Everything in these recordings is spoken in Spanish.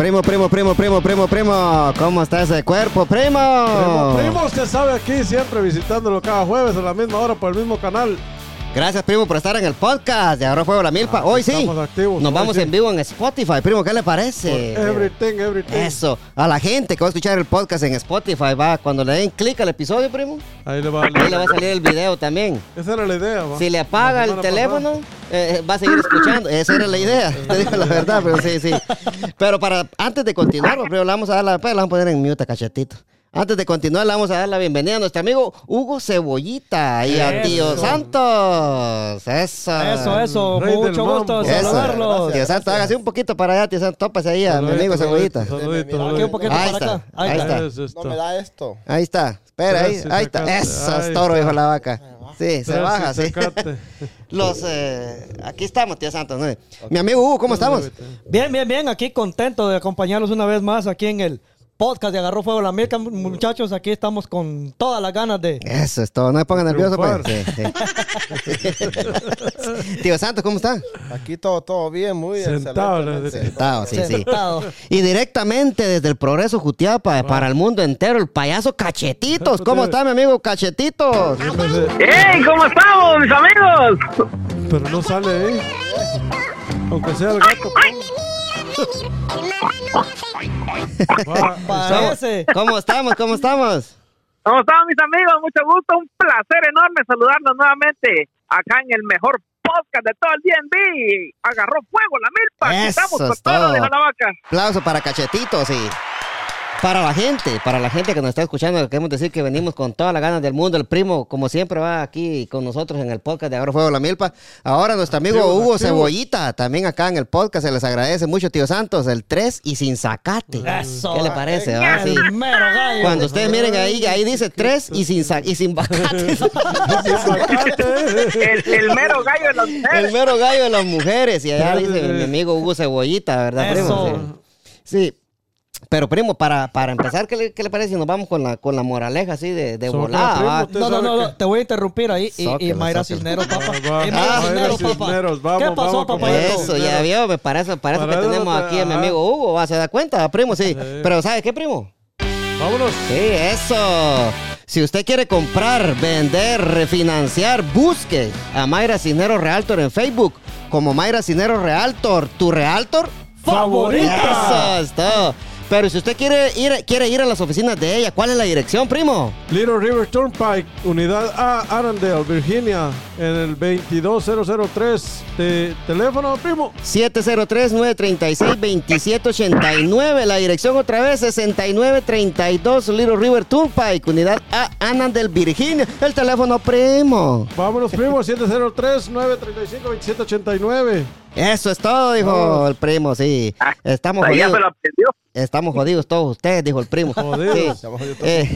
Primo, primo, primo, primo, primo, primo. ¿Cómo está ese cuerpo, primo? Primo, primo, usted sabe aquí siempre visitándolo cada jueves a la misma hora por el mismo canal. Gracias, primo, por estar en el podcast de Ahora Fuego la Milpa. Ah, hoy sí. activos, Nos vamos sí. en vivo en Spotify. Primo, ¿qué le parece? Everything, everything. Eso. A la gente que va a escuchar el podcast en Spotify, va, cuando le den clic al episodio, primo, Ahí le va, ahí le va a salir el video también. Esa era la idea, va. Si le apaga el teléfono, eh, va a seguir escuchando. Esa era la idea. Te digo la verdad, pero sí, sí. Pero para antes de continuar, primero le vamos a dar la, pues, vamos a poner en mute a cachetito. Antes de continuar, le vamos a dar la bienvenida a nuestro amigo Hugo Cebollita y a. Tío Santos. Eso. Eso, eso, Rey mucho gusto saludarlos. Tío Santos, hágase un poquito para allá, tío Santos. Tópase ahí a mi amigo Cebollita. Aquí un poquito Ahí para está, acá. ahí está. Eso No me da esto. Ahí está. Espera, ahí, ahí está. Eso Ahí es toro, está. hijo la vaca. Sí, se baja, sí. Los, eh, aquí estamos, tío Santos. ¿no? Mi amigo Hugo, ¿cómo estamos? Bien, bien, bien. Aquí contento de acompañarlos una vez más aquí en el podcast de Agarró Fuego la Mirca. Muchachos, aquí estamos con todas las ganas de... Eso es todo, no me pongan nervioso, pues. Sí, sí. Tío Santos, ¿cómo está? Aquí todo, todo bien, muy Sentado, excelente. le- Sentado, sí, sí. Sentado. Y directamente desde el Progreso Jutiapa para el mundo entero, el payaso Cachetitos. ¿Cómo está, mi amigo Cachetitos? ¡Hey! ¿Cómo estamos, mis amigos? Pero no sale ahí. Aunque sea el gato. Parece. ¿Cómo estamos? ¿Cómo estamos? ¿Cómo están, mis amigos? Mucho gusto, un placer enorme saludarlos nuevamente acá en el mejor podcast de todo el DNB. Agarró fuego la milpa. Eso Estamos con es todo. todo de la vaca. Aplauso para Cachetitos y para la gente, para la gente que nos está escuchando, queremos decir que venimos con todas las ganas del mundo. El primo, como siempre, va aquí con nosotros en el podcast de Ahora Fuego la Milpa. Ahora nuestro amigo Activo, Hugo activo. Cebollita, también acá en el podcast, se les agradece mucho, tío Santos, el 3 y sin zacate. Eso. ¿Qué le parece? ah? Sí. El mero gallo. Cuando ustedes miren ahí, ahí dice 3 y sin, y sin zacate. El, el mero gallo de las el mujeres. mero gallo de las mujeres. Y allá dice mi amigo Hugo Cebollita, ¿verdad, primo? Sí. Pero, primo, para, para empezar, ¿qué le, qué le parece si nos vamos con la, con la moraleja así de, de volada? primo, No, no, no, que- no, te voy a interrumpir ahí. Y, Mayra. Cisneros, papá. Y Mayra Cisneros, papá. Vamos, ¿Qué pasó, vamos, papá? Eso, ya vio, me parece, parece Para que eso tenemos no te- aquí a mi amigo Hugo, ¿va? ¿se da cuenta, primo? Sí. Pero, ¿sabe qué, primo? Vámonos. Sí, eso. Si usted quiere comprar, vender, refinanciar, busque a Mayra Cisneros Realtor en Facebook como Mayra Cisneros Realtor, tu Realtor Favorita. Eso es todo. Pero si usted quiere ir, quiere ir a las oficinas de ella, ¿cuál es la dirección, primo? Little River Turnpike, unidad A, Arendelle, Virginia, en el 22003 de teléfono, primo. 703-936-2789. La dirección otra vez, 6932 Little River Turnpike, unidad A, Annandale, Virginia. El teléfono, primo. Vámonos, primo, 703-935-2789. Eso es todo, dijo el primo, sí. Estamos jodidos. se lo aprendió. Estamos jodidos todos ustedes, dijo el primo. Jodidos. Sí. Estamos jodidos Eh,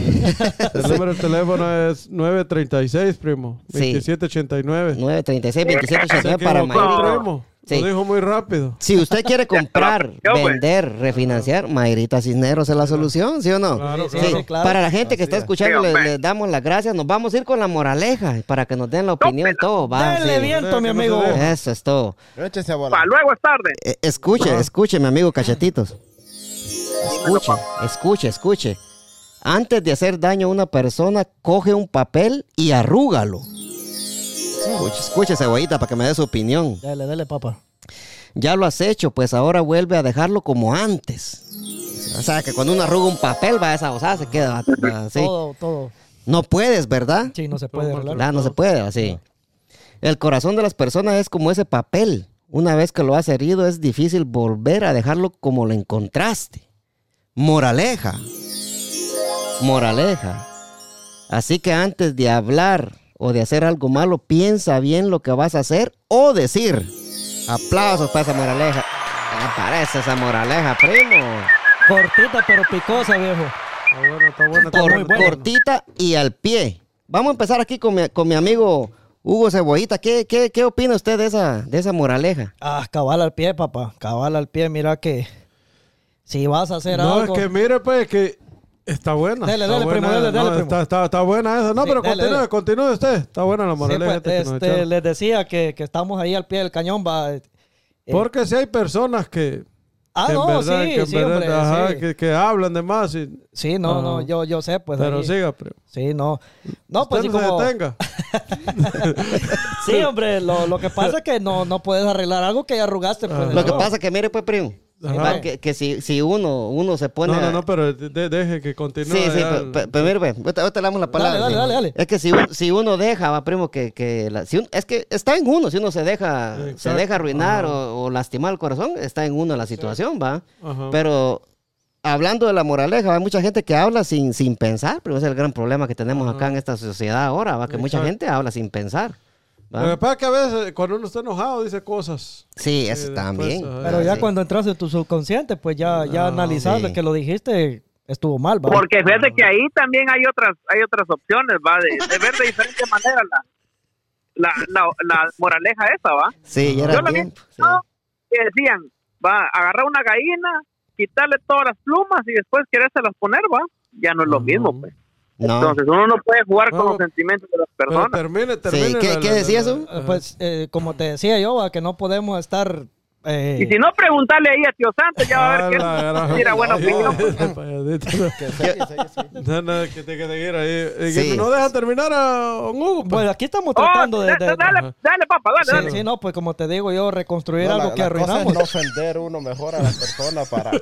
El número de teléfono es 936, primo. Sí. 2789. 936 2789 Se para Mayrita. primo. Sí. Lo dijo muy rápido. Si usted quiere comprar, pues. vender, refinanciar, Mayrita Cisneros es la solución, ¿sí o no? Claro, Sí, claro. sí, claro. Para la gente que está escuchando, le, damos las gracias. Nos vamos a ir con la moraleja para que nos den la opinión todo. Va, Denle sí. viento, mi amigo. Eso es todo. Échese a volar. Para luego es tarde. Eh, escuche, escuche, mi amigo Cachetitos. Escuche, escuche, escuche. Antes de hacer daño a una persona, coge un papel y arrúgalo. Escuche, escuche, cebollita, para que me dé su opinión. Dale, dale, papá. Ya lo has hecho, pues ahora vuelve a dejarlo como antes. O sea, que cuando uno arruga un papel, va esa osada, se queda así. Todo, todo. No puedes, ¿verdad? Sí, no se puede. Ah, no se puede, así. El corazón de las personas es como ese papel. Una vez que lo has herido, es difícil volver a dejarlo como lo encontraste. Moraleja. Moraleja. Así que antes de hablar o de hacer algo malo, piensa bien lo que vas a hacer o decir. Aplausos para esa moraleja. Me parece esa moraleja, primo. Cortita pero picosa, viejo. Está bueno, está bueno. está Cor- bueno, está bueno. cortita y al pie. Vamos a empezar aquí con mi, con mi amigo Hugo Cebollita. ¿Qué, qué, qué opina usted de esa, de esa moraleja? Ah, cabal al pie, papá. Cabal al pie. Mira que si vas a hacer No, es algo... que mire, pues, que está buena. Dele, está dele, buena, primo, dele, no, dele, primo. Está, está, está buena esa. No, Sí, pero dele, continúe, dele. continúe usted. Está buena la Sí, moraleja. pues, que nos este, echaron. les decía que, que estamos ahí al pie del cañón, va. eh, Porque si hay personas que Ah, que no, verdad- sí, que sí, verdad, hombre, ajá, sí. Que, que hablan de más. y- Sí, no, no, Ajá. yo, yo sé, pues. pero ahí- siga, primo. Sí, no. No, pues Usted sí, no como. se detenga. Sí, hombre, lo, lo que pasa es que no, no puedes arreglar algo que ya arrugaste. Pues, Lo que no. pasa que, mire, pues, primo, Ajá. que, que si, si uno, uno se pone... No, no, no, pero de- de- deje que continúe. Sí, sí, mire, pues, ahorita, le damos la palabra. dale, dale, dale. Es que si, si uno deja, va, primo, que, que la- si un- es que está en uno, si uno se deja, se deja arruinar o, o lastimar el corazón, está en uno la situación, va. Ajá. Pero hablando de la moraleja, hay mucha gente que habla sin, sin pensar, pero ese es el gran problema que tenemos acá en esta sociedad ahora, va, que mucha gente habla sin pensar. ¿Va? Lo que pasa es que a veces cuando uno está enojado dice cosas. Sí, eso después, también. Pero ya Sí. cuando entras en tu subconsciente, pues ya, ya No, analizando sí. que lo dijiste, estuvo mal, ¿va? Porque fíjate que ahí también hay otras hay otras opciones, va, de, de ver de diferente manera la, la, la, la moraleja esa, va. Sí, ya era Yo la vi tiempo. sí. ¿no? que decían, va, agarrar una gallina, quitarle todas las plumas y después querérselas poner, va. Ya no es lo Ujú. mismo, pues. No. Entonces uno no puede jugar con No. los sentimientos de las Pero personas. termine, termine. ¿qué- la- qué la- decía la- eso? Pues, eh, como te decía yo, ¿va? que no podemos estar... eh, Y si no, preguntarle ahí a Tío Santos, ya va a ver que Ah, la gran- tira buena opinión. Que. No, no, que te que seguir ahí. Sí. que no deja terminar a Hugo. pues. Aquí estamos Oh, tratando de... da- de- dale, dale, papá, dale, Sí, dale. sí, no, pues como te digo yo, reconstruir No, algo la- que la cosa es arruinamos. no ofender uno mejor a la persona para, No,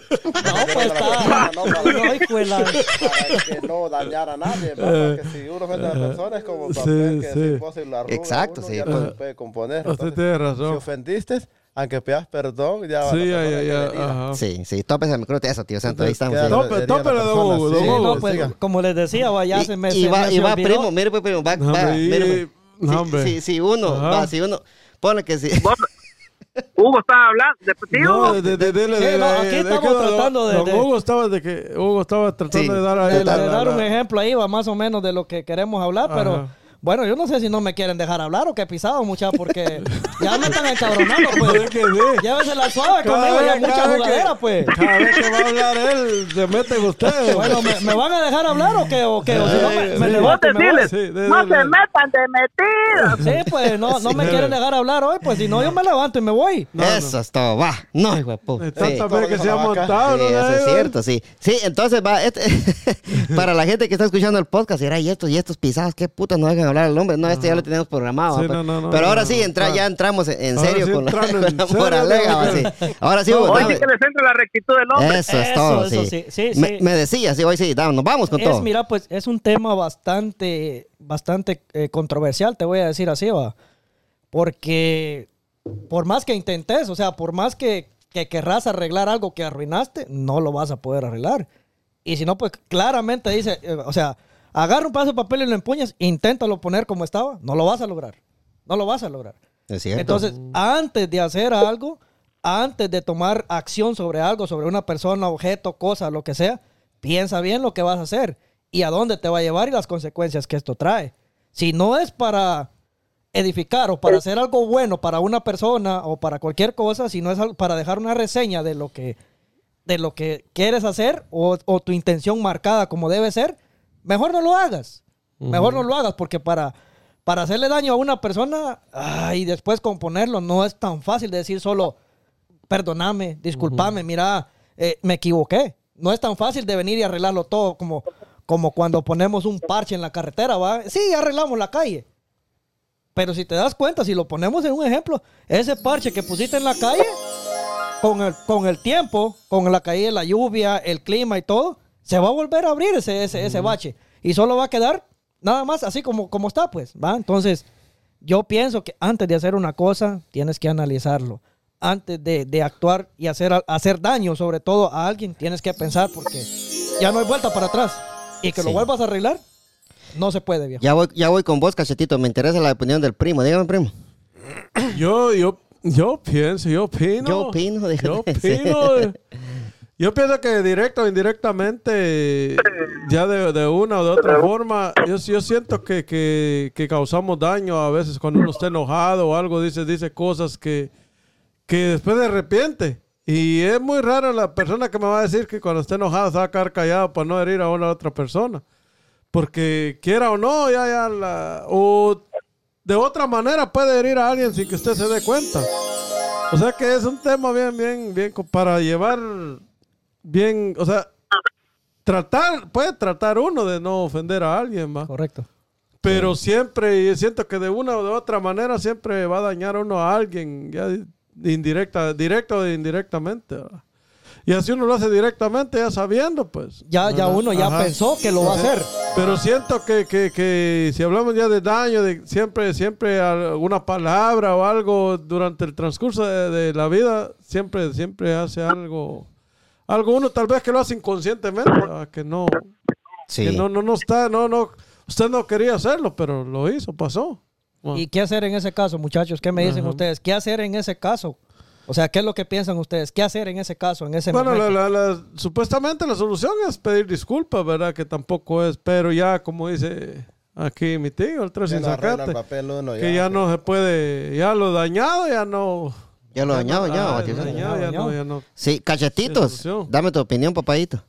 pues está... no, para, la- para que no dañar a nadie. ¿verdad? Porque si uno ofende a la persona es como Sí, papel que se lo arruga Exacto, uno, sí, ya pues. no se puede componer. Usted Entonces, tiene si razón. ofendiste, aunque pidas perdón, ya Sí, ya, ya, ya. Sí, sí, tópese el micrófono, eso, tío Santo, ahí estamos. Sí. La don Hugo, sí. don Sí, pues, como les decía, va, ya y, se me, y va, y va, primo, mire, pues, primo, va, va, mire, pues. no, Si- si uno, va, si uno, pone que si, Vos- Hugo estaba hablando. De, sí, No, de, de, de, de- Sí, de- no, de- aquí de- estamos tratando de- de- Hugo estaba de que Hugo estaba tratando Sí. de dar ahí de, la- de dar un ejemplo ahí, va más o menos de lo que queremos hablar, pero. Bueno, yo no sé si no me quieren dejar hablar o qué pisado, muchachos, porque ya me están encabronando, Es pues. que sí. Llévese la suave Cada conmigo, ya vez- mucha cada vez que- jugadera, pues. Cada vez que va a hablar él, se mete en ustedes. Bueno, ¿me, me van a dejar hablar o qué? ¿O qué? O si no, me, me Sí. levanto me Sí, de- no se metan de metidas. Sí, pues no, no me quieren dejar hablar hoy, pues si no, yo me levanto y me voy. No, eso es todo, va, no, hijo de puta. Que se ha montado. Sí, ¿no? eso es cierto, sí. Sí, entonces va, este- para la gente que está escuchando el podcast, dirá, y estos, y estos pisados, qué puta no dejan hablar al hombre. No, este ya lo tenemos programado. Sí, va, no, no, no, pero ahora no, sí, entra, claro. ya entramos en, serio sí con la, con en la serio, moraleja, va, digamos. sí. Ahora sí, Hoy dame. sí que le centra la rectitud del hombre. Eso es Eso, todo, eso sí. sí, sí, me, sí. me decía, sí, hoy sí, dame, nos vamos con Es, todo. mira, pues es un tema bastante, bastante eh, controversial, te voy a decir así, va. Porque por más que intentes, o sea, por más que, que querrás arreglar algo que arruinaste, no lo vas a poder arreglar. Y si no, pues claramente dice, eh, o sea, agarra un pedazo de papel y lo empuñas, inténtalo poner como estaba, no lo vas a lograr. No lo vas a lograr. Es cierto. Entonces, antes de hacer algo, antes de tomar acción sobre algo, sobre una persona, objeto, cosa, lo que sea, piensa bien lo que vas a hacer y a dónde te va a llevar y las consecuencias que esto trae. Si no es para edificar o para hacer algo bueno para una persona o para cualquier cosa, si no es para dejar una reseña de lo que, de lo que quieres hacer o, o tu intención marcada como debe ser, mejor no lo hagas. Mejor no lo hagas porque para, para hacerle daño a una persona ay, y después componerlo no es tan fácil de decir solo, perdóname, discúlpame, mira, eh, me equivoqué. No es tan fácil de venir y arreglarlo todo como, como cuando ponemos un parche en la carretera, ¿va? Sí, arreglamos la calle. Pero si te das cuenta, si lo ponemos en un ejemplo, ese parche que pusiste en la calle, con el, con el tiempo, con la caída de la lluvia, el clima y todo, se va a volver a abrir ese, ese, ese bache. Y solo va a quedar nada más así como, como está, pues, ¿va? Entonces, yo pienso que antes de hacer una cosa, tienes que analizarlo. Antes de, de actuar y hacer, hacer daño, sobre todo a alguien, tienes que pensar porque ya no hay vuelta para atrás. Y que lo vuelvas a arreglar, no se puede, viejo. Ya voy, ya voy con vos, cachetito. Me interesa la opinión del primo. Dígame, primo. Yo, yo, yo pienso, yo opino. Yo opino, Yo opino. Yo pienso que directo o indirectamente, ya de, una o de otra forma, yo, yo siento que, que, causamos daño a veces cuando uno está enojado o algo, dice, dice cosas que, que después se arrepiente. Y es muy raro la persona que me va a decir que cuando esté enojado se va a quedar callado para no herir a una otra persona. Porque quiera o no, ya, ya la... O de otra manera puede herir a alguien sin que usted se dé cuenta. O sea que es un tema bien, bien, bien para llevar bien, o sea, tratar, puede tratar uno de no ofender a alguien, va. Correcto. Pero siempre, y siento que de una o de otra manera siempre va a dañar uno a alguien, ya indirecta, directa o indirectamente. ¿va? Y así uno lo hace directamente, ya sabiendo, pues. Ya, ya uno ya Ajá. pensó que lo va a hacer. Pero siento que, que, que si hablamos ya de daño, de siempre, siempre alguna palabra o algo durante el transcurso de, de la vida, siempre, siempre hace algo. Algo uno tal vez que lo hace inconscientemente, ¿verdad? que no, Sí. que no, no, no está, no, no, usted no quería hacerlo, pero lo hizo, pasó. Bueno, ¿Y qué hacer en ese caso, muchachos? ¿Qué me dicen Ajá. ustedes? ¿Qué hacer en ese caso? O sea, ¿qué es lo que piensan ustedes? ¿Qué hacer en ese caso, en ese Bueno, momento? la- la- supuestamente la solución es pedir disculpas, ¿verdad? Que tampoco es, pero ya como dice aquí mi tío, el tres Ya sin arregla el sacate, papel uno que ya no se puede, ya lo dañado, ya no. Ya lo dañado, ya. Ah, Bautista. lo dañado, ya no, ya no. Sí, cachetitos. Dame tu opinión, papadito.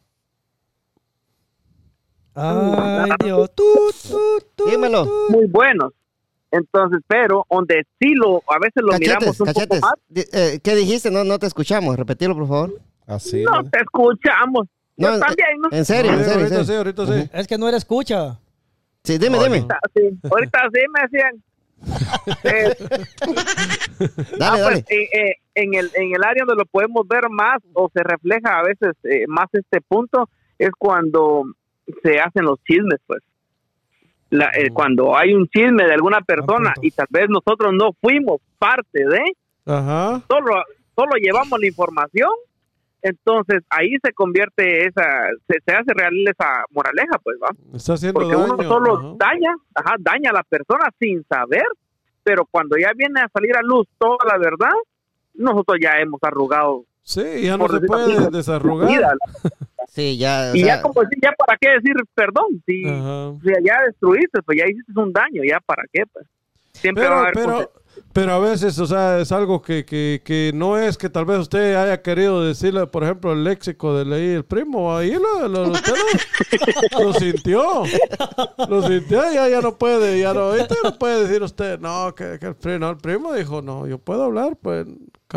Ay, Dios. Tú, tú, tú, Dímelo. tú. muy buenos. Entonces, pero donde sí lo, a veces lo Cachetes, miramos un cachetes. poco más, eh, ¿Qué dijiste? No, no te escuchamos. Repetilo, por favor. Así. no te escuchamos. No, Yo también, ¿no? En serio, en serio. en ahorita sí, ahorita sí. Es que no era escucha. Sí, dime, dime. Ahorita sí, ahorita sí me decían. Eh, Dale, ah, dale. pues, eh, eh, en, el, en el área donde lo podemos ver más o se refleja a veces eh, más este punto es cuando se hacen los chismes, pues. La- eh, cuando hay un chisme de alguna persona punto. y tal vez nosotros no fuimos parte de, Ajá. solo, solo llevamos la información, entonces ahí se convierte esa, se, se hace real esa moraleja, pues, ¿va? Está haciendo Porque daño. uno solo ajá. daña, ajá, daña a la persona sin saber, pero cuando ya viene a salir a luz toda la verdad, nosotros ya hemos arrugado Sí, ya no se puede así, desarrugar. vida. Sí, ya. o Y sea, ya como decir, ya para qué decir perdón, si, si ya destruiste, pues ya hiciste un daño, ya para qué, pues. Siempre va a haber pero, pero a veces, o sea, es algo que, que, que no es que tal vez usted haya querido decirle, por ejemplo, el léxico de ley el primo, ahí lo, lo, usted lo, lo sintió. Lo sintió, ya, ya no puede, ya no, ya no puede decir usted, no, que, que el primo, no, el primo dijo, no, yo puedo hablar, pues,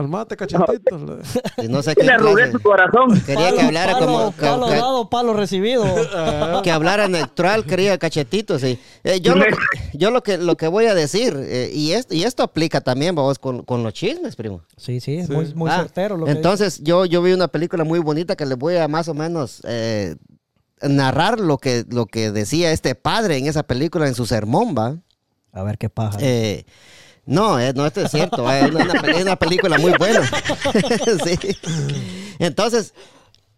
calmate, cachetito. Le- sí, no sé qué le arrugué clase- su corazón. Quería que Palo, hablara palo, como. que- Palo que- dado, palo recibido. Ah, que hablara neutral, quería cachetito, sí. Eh, yo lo, yo lo que lo que voy a decir, eh, y, esto, y esto aplica también, vamos, con, con los chismes, primo. Sí, sí, es Sí. muy, muy Ah, certero lo que Entonces, yo, yo vi una película muy bonita que les voy a más o menos eh, narrar lo que, lo que decía este padre en esa película, en su sermón, ¿va? A ver qué pasa. Eh, no, eh, no, esto es cierto. eh, Es una, es una película muy buena. Sí. Entonces,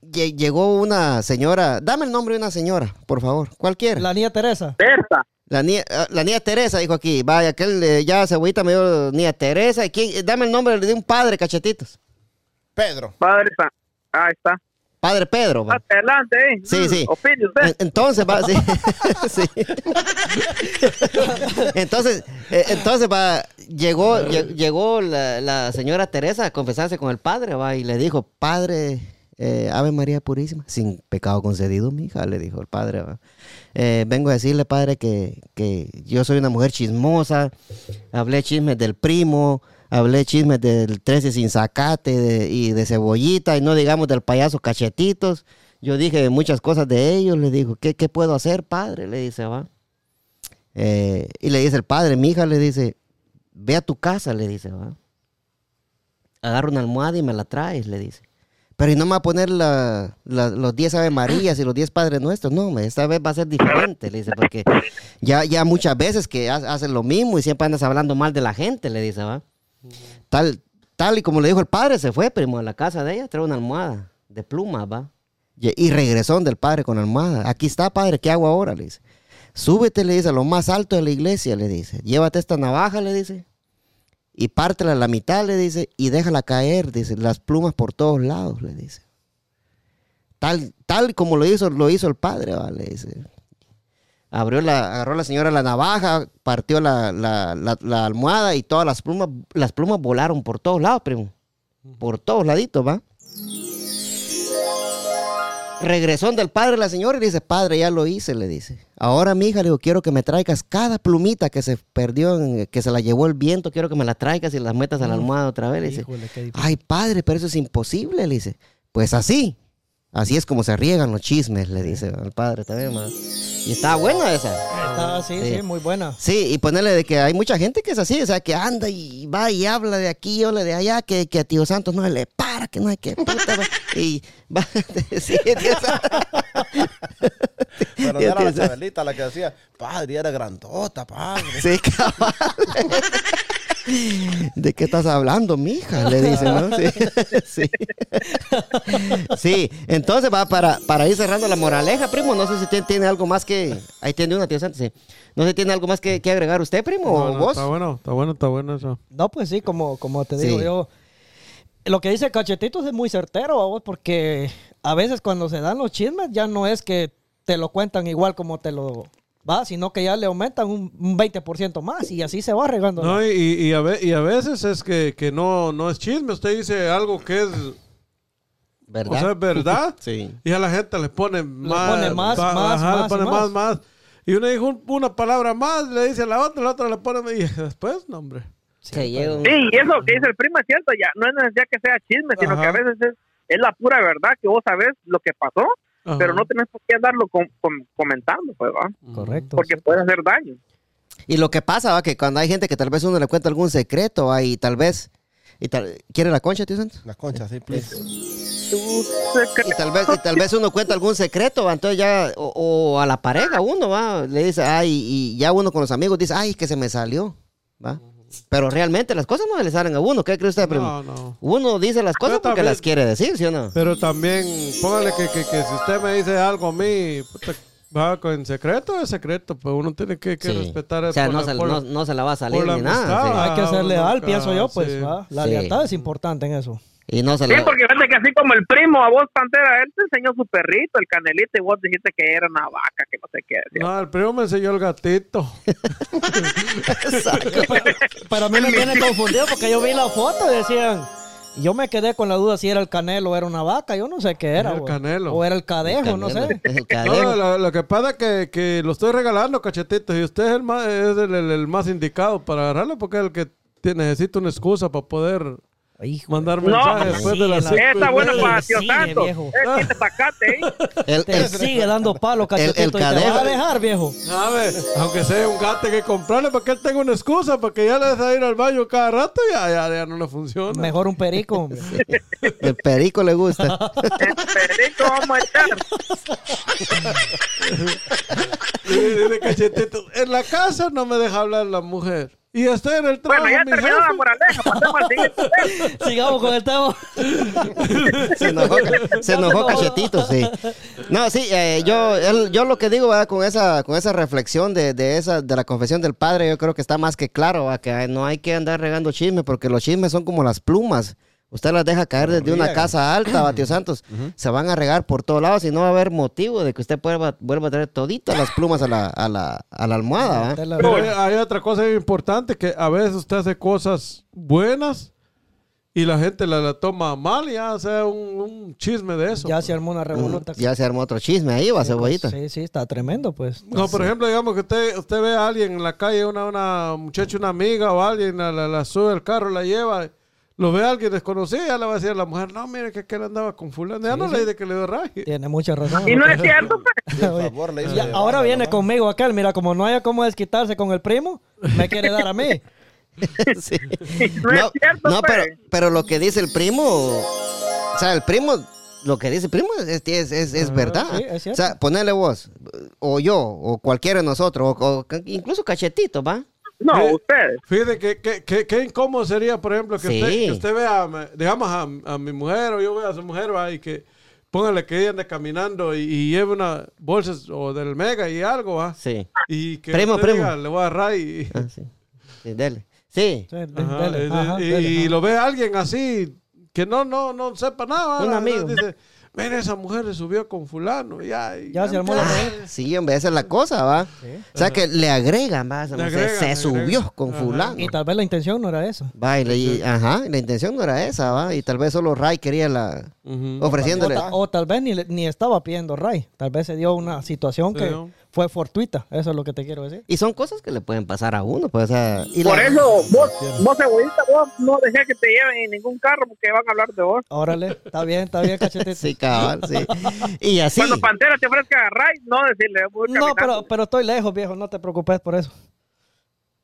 lle- llegó una señora. Dame el nombre de una señora, por favor. Cualquiera. La niña Teresa. Teresa, La niña, ah, la niña Teresa dijo aquí. Vaya, aquel eh, ya cebollita me dio niña Teresa. ¿Y quién? Dame el nombre de un padre, cachetitos. Pedro. padre, ahí está. Padre Pedro. va. Adelante, eh. Sí, Mm, sí. opine usted. En- Entonces va, sí. Sí. Entonces, eh, entonces va, llegó, lle- llegó la, la señora Teresa a confesarse con el padre, va, y le dijo, padre, eh, Ave María Purísima, sin pecado concedido, mi hija, le dijo el padre, va. Eh, vengo a decirle, padre, que, que yo soy una mujer chismosa, hablé chismes del primo, hablé chismes del 13 sin zacate de- y de cebollita, y no digamos del payaso cachetitos. Yo dije muchas cosas de ellos, le dijo, ¿qué, qué puedo hacer, padre? Le dice, va. Eh, y le dice el padre, mi hija, le dice, ve a tu casa, le dice, va. Agarra una almohada y me la traes, le dice. Pero y no me va a poner la- los 10 Ave Marías y los 10 Padres Nuestros. No, esta vez va a ser diferente, le dice, porque ya, ya muchas veces que ha- hacen lo mismo y siempre andas hablando mal de la gente, le dice, va. Tal, tal y como le dijo el padre, se fue, primo, a la casa de ella, trae una almohada de plumas, va. Y, regresó del padre con almohada. Aquí está, padre, ¿qué hago ahora? Le dice. Súbete, le dice, a lo más alto de la iglesia, le dice. Llévate esta navaja, le dice. Y pártela a la mitad, le dice, y déjala caer, dice, las plumas por todos lados, le dice. Tal, tal como lo hizo, lo hizo el padre, ¿va? le dice. Abrió la, agarró la señora la navaja, partió la, la- la- la almohada y todas las plumas, las plumas volaron por todos lados, primo. Por todos laditos, ¿va? regresó del padre la señora y le dice, padre, ya lo hice, le dice. Ahora, mi hija, le digo, quiero que me traigas cada plumita que se perdió, en- que se la llevó el viento, quiero que me la traigas y las metas a la almohada otra vez. Le dice, Híjole, ay, padre, pero eso es imposible, le dice. Pues así, así es como se riegan los chismes, le dice al padre también, ma. Y está buena esa. Está, sí, Sí. sí, muy buena. Sí, y ponerle de que hay mucha gente que es así, o sea, que anda y va y habla de aquí habla de allá, que, que a Tío Santos no le que no hay que puta, y va, sí, Tío Santos. Pero era la. Chabelita la que decía, padre, era grandota, padre. Sí, cabal. ¿De qué estás hablando, mija? Le dice, ¿no? Sí. Sí, Sí, entonces va para, para ir cerrando la moraleja, primo. No sé si tiene, tiene algo más que. Ahí tiene una, tío Santos, sí. No sé si tiene algo más que, que agregar usted, primo, No, o vos. Está bueno, está bueno, está bueno eso. No, pues sí, como, como te Sí. digo yo. Lo que dice Cachetitos es muy certero, vos, porque a veces cuando se dan los chismes ya no es que te lo cuentan igual como te lo va, sino que ya le aumentan un, un 20% más y así se va regando. No, y, y, a, ve- y a veces es que, que no, no es chisme. Usted dice algo que es, ¿Verdad? o sea, es verdad. Sí. Y a la gente le pone más. pone más, más, le más y pone más. más, más. Y uno dijo un- una palabra más, le dice a la otra, la otra le pone. Y después, no, hombre. Se llega un- Sí, y eso que dice el primo es cierto, ya no es necesidad que sea chisme, sino Ajá. que a veces es, es la pura verdad que vos sabés lo que pasó, Ajá. pero no tenés por qué andarlo com- com- comentando, pues, ¿va? Correcto. Porque puede hacer daño. Y lo que pasa, va, que cuando hay gente que tal vez uno le cuenta algún secreto, va, y tal vez. Y tal, ¿Quiere la concha, tío Santos? Las conchas, sí, please. Y tal vez, y tal vez uno cuenta algún secreto, va, entonces ya, o, o a la pareja uno, va, le dice, ay, y ya uno con los amigos dice, ay, que se me salió, va. Pero realmente las cosas no le salen a uno, ¿qué cree usted, primo? No, no. Uno dice las cosas porque también- las quiere decir, ¿sí o no? Pero también, póngale que, que, que si usted me dice algo a mí, puta, va con secreto, es secreto, pues uno tiene que, que Sí. respetar O sea, no la- se, no, no se la va a salir ni nada. Hay que ser leal, nunca, pienso yo, pues, sí. ¿va? La Sí. lealtad es importante en eso. Sí. Y no se Sí, la... porque fíjate que así como el primo, a vos, Pantera, él te enseñó su perrito, el canelito, y vos dijiste que era una vaca, que no sé qué. decía. No, el primo me enseñó el gatito. Pero a mí me viene confundido porque yo vi la foto y decían. y Yo me quedé con la duda si era el canelo o era una vaca. Yo no sé qué era. Era el canelo. O era el cadejo, no sé. El No, cadejo. lo, lo que pasa es que, que lo estoy regalando, cachetitos, y usted es el más, es el, el- el más indicado para agarrarlo porque es el que tiene- necesita una excusa para poder Hijo, mandar No, mensajes después de las Está bueno media. para Tío Santos. viejo. Eh, sacate. El, te el- sigue dando palo, cachetito. el y te vas a dejar, viejo. ¿Sabe? Aunque sea un gato que comprarle para que él tenga una excusa, porque ya le deja ir al baño cada rato y ya, ya, ya no le funciona. Mejor un perico, hombre. el perico le gusta. El perrito vamos a echar. Dile, dile, cachetito, en la casa no me deja hablar la mujer. Y estoy en el trabajo. Bueno, ya mi terminó la moraleja. Pasemos al siguiente tema. Sigamos con el tema. Se enojó, se enojó cachetito, sí. No, sí, eh, yo, él- yo lo que digo ¿verdad? con esa, con esa reflexión de, de esa, de la confesión del padre, yo creo que está más que claro, ¿verdad? que no hay que andar regando chisme, porque los chismes son como las plumas. Usted las deja caer desde una casa alta, va, tío Santos. Se van a regar por todos lados y no va a haber motivo de que usted vuelva, vuelva a traer toditas las plumas a la, a la, a la almohada. Pero hay, hay otra cosa importante que a veces usted hace cosas buenas y la gente la, la toma mal y ya sea un, un chisme de eso. Ya se armó una revoluta. Ya se armó otro chisme ahí, va, cebollita. Sí, sí, está tremendo, pues. No, por ejemplo, digamos que usted, usted ve a alguien en la calle, una, una muchacha, una amiga o alguien, la, la, la sube al carro, la lleva, lo ve a alguien desconocido, ya le va a decir a la mujer, no, mire que aquel andaba con fulano, ya no le dice que le dio raje. Tiene mucha razón. Y no es cierto. Por favor, le dice, Ya, ahora "Bájalo, viene ¿no?". conmigo aquel, mira, como no haya cómo desquitarse con el primo, me quiere dar a mí. Sí. No es cierto, no, pues. pero, pero lo que dice el primo, o sea, el primo, lo que dice el primo es, es, es, es verdad. sí, es o sea, ponerle vos, o yo, o cualquiera de nosotros, o, o incluso cachetito, ¿va? No, Eh, ustedes. Fíjate que, que, que, que incómodo sería, por ejemplo, que, Sí. usted, que usted vea, digamos, a, a mi mujer o yo vea a su mujer, va, y que póngale que ella ande caminando y, y lleve una bolsa o del mega y algo, va. Sí. Y que Primo, usted primo. diga, le voy a agarrar y, Ah, sí. Sí, dele. Sí. Ajá, dele, y- ajá, y, dele, y ajá. lo ve alguien así que no, no, no sepa nada. Un amigo. Dice, mira, esa mujer se subió con fulano. Ya, y Ya se armó la Ah, sí, hombre, esa es la cosa, ¿va? O sea, que le agregan, ¿va? Se- Le se- agregan, se, le subió agregan. con Ajá. fulano. Y tal vez la intención no era esa. Va, y le- y- ajá, la intención no era esa, ¿va? Y tal vez solo Ray quería la... Ofreciéndole... O, ta- o tal vez ni, le- ni estaba pidiendo Ray. Tal vez se dio una situación que. Fue fortuita. Eso es lo que te quiero decir. Y son cosas que le pueden pasar a uno, pues, o sea... y Por la- eso, vos, vos egoísta, vos no dejé que te lleven en ningún carro porque van a hablar de vos. Órale, está bien, está bien, cachetito. Sí, cabal, sí. Y así... Cuando Pantera te ofrezca a Ray, no decirle. No, pero, pero estoy lejos, viejo. No te preocupes por eso.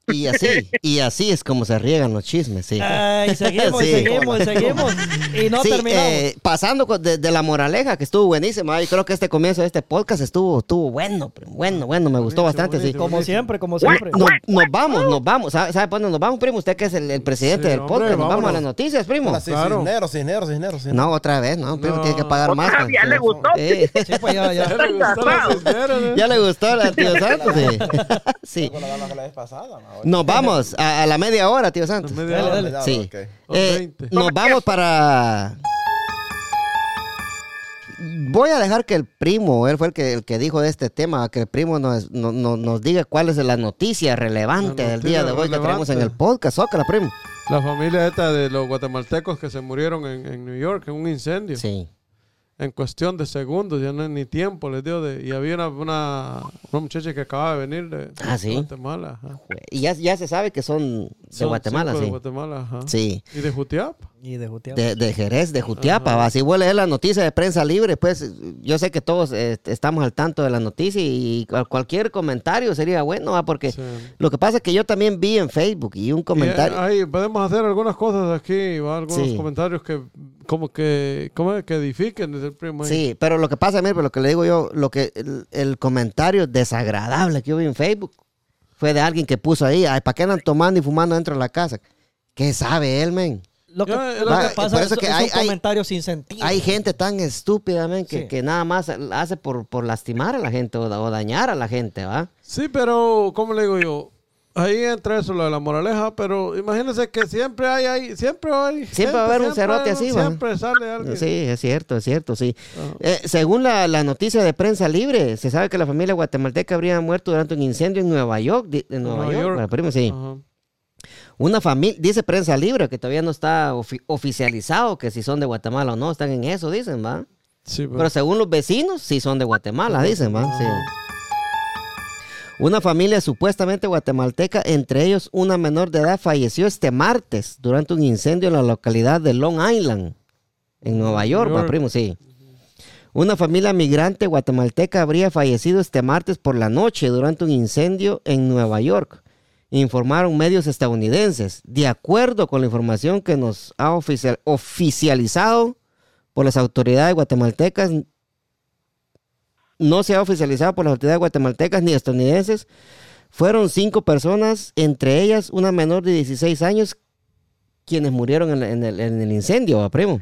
Y así, y así es como se riegan los chismes, sí. Ay, seguimos, Sí. y seguimos, y seguimos. Y no Sí, terminamos. eh, pasando con- de, de la moraleja, que estuvo buenísima. Yo creo que este comienzo de este podcast estuvo, estuvo bueno, bueno, bueno, me gustó Buenísimo, bastante, sí. buenísimo. como siempre, como siempre. Nos, nos vamos, nos vamos. ¿Sabe, sabe por dónde nos vamos, primo? Usted que es el, el presidente Sí, del hombre, podcast. Nos vamos a las noticias, primo. Hola, sí, Claro. Cisneros, Cisneros, Cisneros, Cisneros. No, otra vez, no, primo, No. tiene que pagar más. Ya le gustó. Pues ya, ya. Ya le gustó la Cisneros. Ya le gustó a tío Santos, sí. sí. La la vez pasada, hoy. Nos vamos a, a la media hora, tío Santos. Media Dale, hora. dale. Sí. Eh, 20. nos vamos para. Voy a dejar que el primo, él fue el que, el que dijo de este tema, que el primo nos, no- no- nos diga cuál es la noticia relevante La del día de hoy que tenemos en el relevante. podcast. Zócala, primo. La familia esta de los guatemaltecos que se murieron en, en New York en un incendio. Sí. En cuestión de segundos, ya no ni tiempo les dio de... Y había una, una, una muchacha que acababa de venir de, Ah, ¿sí? Guatemala. ajá. Y ya, ya se sabe que son de Son Guatemala, sí. De Guatemala, ajá. Sí. Y de Jutiapa. Y de Jutiapa. De, de Jerez, de Jutiapa, va. Si vos lees la noticia de prensa libre, pues yo sé que todos eh, estamos al tanto de la noticia y cual- cualquier comentario sería bueno, va, porque Sí. lo que pasa es que yo también vi en Facebook y un comentario. Y, eh, ahí podemos hacer algunas cosas aquí, ¿va? algunos Sí. comentarios que como que como que edifiquen desde el primo. ahí. Sí, pero lo que pasa, mire, lo que le digo yo, lo que el, el comentario desagradable que yo vi en Facebook fue de alguien que puso ahí, ay, ¿para qué andan tomando y fumando dentro de la casa? ¿Qué sabe él, men? Lo que, Yo, lo Va, que pasa por es, eso que es hay- un hay- comentario sin sentido. Hay gente tan estúpida, men, que, Sí. que nada más hace por, por lastimar a la gente o, da- o dañar a la gente, ¿va? Sí, pero ¿cómo le digo yo? Ahí entra eso lo de la moraleja, pero imagínense que siempre hay, hay siempre hay Siempre va a haber un cerote así, va. Siempre sale alguien. Sí, es cierto, es cierto, sí. Eh, según la, la noticia de prensa libre, se sabe que la familia guatemalteca habría muerto durante un incendio en Nueva York. En Nueva, Nueva York, York. ¿verdad, primo? sí. Ajá. Una familia, dice prensa libre, que todavía no está ofi- oficializado que si son de Guatemala o no, están en eso, dicen, ¿va? Sí, Pero según los vecinos, sí son de Guatemala, dicen, ¿va? Sí. Una familia supuestamente guatemalteca, entre ellos una menor de edad, falleció este martes durante un incendio en la localidad de Long Island, en Nueva York, ¿va, York. primo? Sí. Una familia migrante guatemalteca habría fallecido este martes por la noche durante un incendio en Nueva York, informaron medios estadounidenses. De acuerdo con la información que nos ha oficial- oficializado por las autoridades guatemaltecas, no se ha oficializado por las autoridades guatemaltecas ni estadounidenses. Fueron cinco personas, entre ellas una menor de 16 años, quienes murieron en, el, en el incendio, ¿va, primo.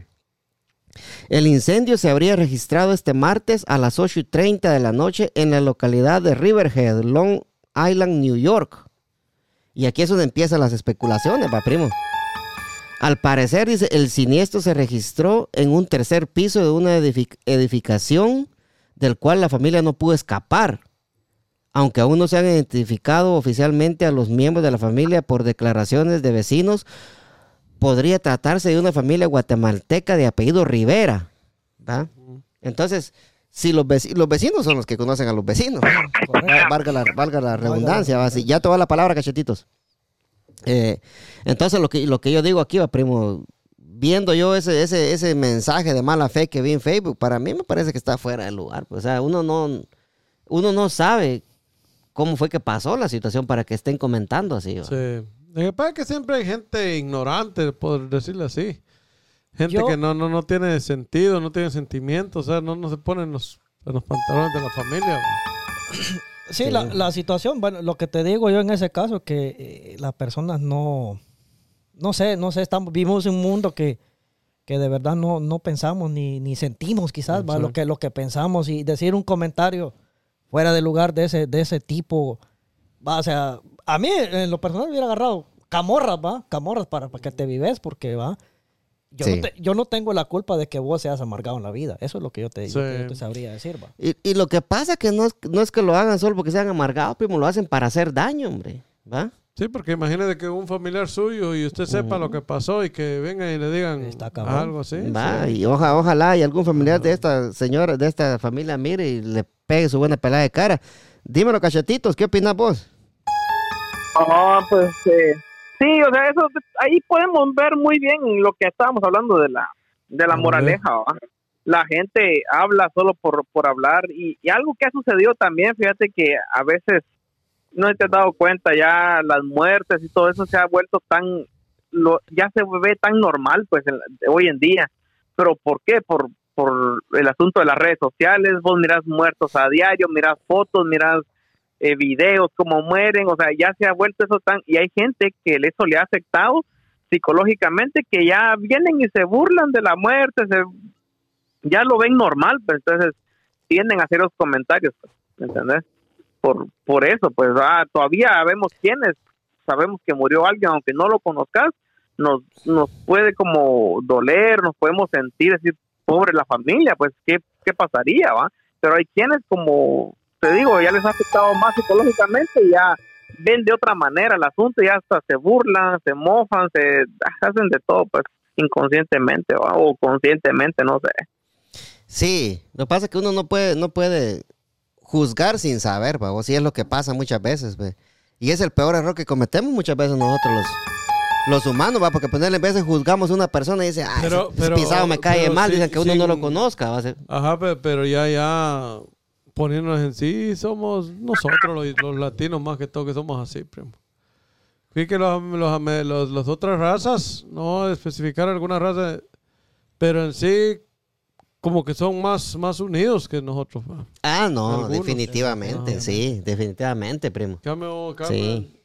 El incendio se habría registrado este martes a las 8 y 30 de la noche en la localidad de Riverhead, Long Island, New York. Y aquí es donde empiezan las especulaciones, va, primo. Al parecer, dice, el siniestro se registró en un tercer piso de una edific- edificación del cual la familia no pudo escapar. Aunque aún no se han identificado oficialmente a los miembros de la familia por declaraciones de vecinos, podría tratarse de una familia guatemalteca de apellido Rivera. ¿va? Entonces, si los, veci- los vecinos son los que conocen a los vecinos, Va- valga la, valga la redundancia, ¿va? Si ya te va la palabra, cachetitos. Eh, entonces, lo que, lo que yo digo aquí, va, primo, viendo yo ese, ese, ese mensaje de mala fe que vi en Facebook, para mí me parece que está fuera de lugar. pues, o sea, uno no, uno no sabe cómo fue que pasó la situación para que estén comentando así. ¿va? Sí. Lo que pasa es que siempre hay gente ignorante, por decirlo así. Gente Yo- que no, no, no tiene sentido, no tiene sentimientos, o sea, no, no se ponen los, en los pantalones de la familia. Sí, La, la situación, bueno, lo que te digo yo en ese caso es que eh, las personas no, no sé, no sé, estamos, vivimos en un mundo que, que de verdad no, no pensamos ni, ni sentimos quizás ¿va? lo que lo que pensamos y decir un comentario fuera de lugar de ese, de ese tipo, va, o sea, a mí en lo personal me hubiera agarrado camorras, va, camorras para, para que te vives porque va. Yo, Sí. no te- yo no tengo la culpa de que vos seas amargado en la vida. Eso es lo que yo te, Sí. lo que yo te sabría decir, va. Y, y lo que pasa que no es, no es que lo hagan solo porque sean amargados, primo, lo hacen para hacer daño, hombre. ¿Va? Sí, porque imagínate que un familiar suyo y usted sepa lo que pasó y que vengan y le digan Está algo así. Va, sí. y oja- ojalá y algún familiar de esta señora, de esta familia, mire y le pegue su buena pelada de cara. Dímelo, cachetitos, ¿qué opinas vos? Ah, pues eh, sí, o sea, eso ahí podemos ver muy bien lo que estábamos hablando de la de la moraleja. ¿va? La gente habla solo por por hablar y, y algo que ha sucedido también, fíjate que a veces no te has dado cuenta ya las muertes y todo eso se ha vuelto tan lo, ya se ve tan normal pues en hoy en día. Pero ¿por qué? Por por el asunto de las redes sociales, vos mirás muertos a diario, mirás fotos, mirás eh, videos, cómo mueren, o sea, ya se ha vuelto eso tan, y hay gente que eso le ha afectado psicológicamente, que ya vienen y se burlan de la muerte, se, ya lo ven normal, pues entonces tienden a hacer los comentarios, pues, ¿me ¿entendés? Por, por eso, pues ah, todavía vemos quiénes, sabemos que murió alguien, aunque no lo conozcas, nos, nos puede como doler, nos podemos sentir, decir, pobre la familia, pues, ¿qué, qué pasaría, va? Pero hay quienes como te digo, ya les ha afectado más psicológicamente y ya ven de otra manera el asunto, ya hasta se burlan, se mofan, se hacen de todo, pues inconscientemente ¿va? o conscientemente, no sé. Sí, lo que pasa es que uno no puede, no puede juzgar sin saber, ¿va? o sí es lo que pasa muchas veces, ve. Y es el peor error que cometemos muchas veces nosotros los, los humanos, va, porque ponerle en veces juzgamos a una persona y dice, ah, Pero- ese pero- pisado me cae pero mal, sí- dicen que uno no lo conozca, va a ser- Ajá, pe- pero ya, ya poniéndonos en sí, somos nosotros los, los latinos más que todo que somos así, primo. Fíjate que los, los, otras razas, no especificar alguna raza, pero en sí como que son más, más unidos que nosotros. Ah, no, Algunos, definitivamente, sí. sí, definitivamente, primo. Cambio, cambio, Sí.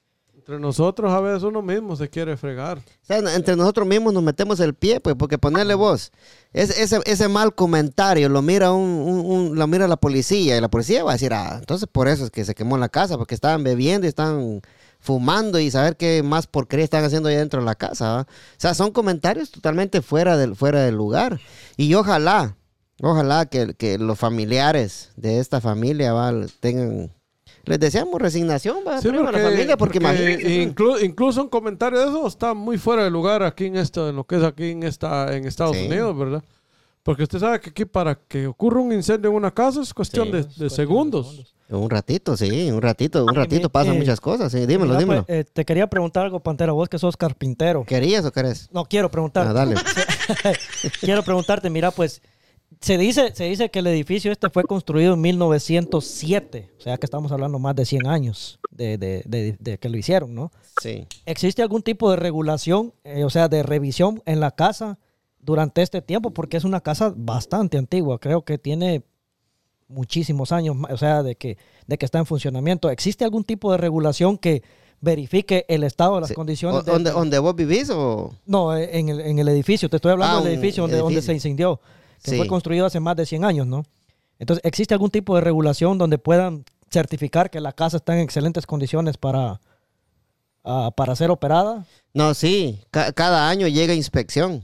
Entre nosotros a veces uno mismo se quiere fregar. O sea, entre nosotros mismos nos metemos el pie, pues, porque ponerle voz, ese, ese, ese mal comentario lo mira un, un- lo mira la policía y la policía va a decir, ah, entonces por eso es que se quemó la casa, porque estaban bebiendo y están fumando y saber qué más porquería están haciendo ahí dentro de la casa. ¿va? O sea, son comentarios totalmente fuera del, fuera del lugar. Y ojalá, ojalá que, que los familiares de esta familia tengan... Les deseamos resignación, ¿va? Sí, primo, a la familia, porque, pues. inclu- incluso un comentario de eso está muy fuera de lugar aquí en esto, en lo que es aquí en esta, en Estados Sí. Unidos, ¿verdad? Porque usted sabe que aquí para que ocurra un incendio en una casa es cuestión Sí. de, Es segundos. segundos. Un ratito, sí, un ratito, un Ah, ratito pasan eh, muchas cosas, sí, dímelo, Mira, dímelo. pues, eh, te quería preguntar algo, Pantera, vos que sos carpintero. ¿Querías o querés? No, quiero preguntar. Ah, dale. quiero preguntarte, mira, pues se dice, se dice que el edificio este fue construido en 1907, o sea que estamos hablando más de 100 años de, de- de- de que lo hicieron, ¿no? Sí. ¿Existe algún tipo de regulación, eh, o sea, de revisión en la casa durante este tiempo? Porque es una casa bastante antigua, creo que tiene muchísimos años, o sea, de que, de que está en funcionamiento. ¿Existe algún tipo de regulación que verifique el estado de las Sí. condiciones? ¿Dónde, vos vivís o...? No, eh, en el, en el edificio, te estoy hablando Ah, del edificio donde, se incendió, que Sí. fue construido hace más de 100 años, ¿no? Entonces, ¿existe algún tipo de regulación donde puedan certificar que la casa está en excelentes condiciones para, ah, para ser operada? No, sí, ca- cada año llega inspección.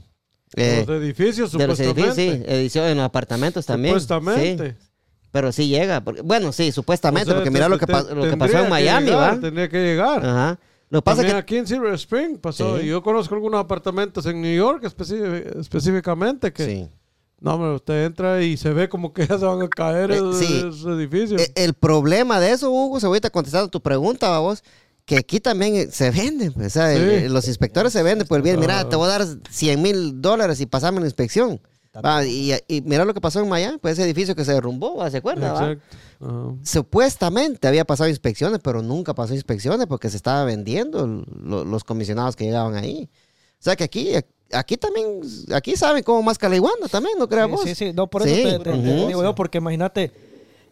De Eh, los edificios, de los supuestamente. edificios, sí, edición en los apartamentos también. Supuestamente. Sí, pero sí llega. porque- bueno, sí, supuestamente, O sea, porque mira lo que, lo pasó en Miami, llegar, ¿va? Tendría que llegar. Ajá. Lo que pasa es También que... aquí en Silver Spring pasó. Sí. Y yo conozco algunos apartamentos en New York específicamente que... Sí. No, hombre, usted entra y se ve como que ya se van a caer Eh, esos, sí. esos edificios. Eh, El problema de eso, Hugo, se voy a contestar tu pregunta, vos, que aquí también eh, se venden, pues, o sea, Sí. eh, los inspectores se venden por el bien. Mira, te voy a dar 100 mil dólares y pasame la inspección. Va, y, y mira lo que pasó en Miami, pues ese edificio que se derrumbó. ¿se acuerda? Ajá. Supuestamente había pasado inspecciones, pero nunca pasó inspecciones porque se estaba vendiendo lo- los comisionados que llegaban ahí. O sea que aquí, aquí también, aquí saben cómo más caliguando también, ¿no creas Sí, vos? sí, sí, no, por eso Sí, te, te- te ujú. digo yo, porque imagínate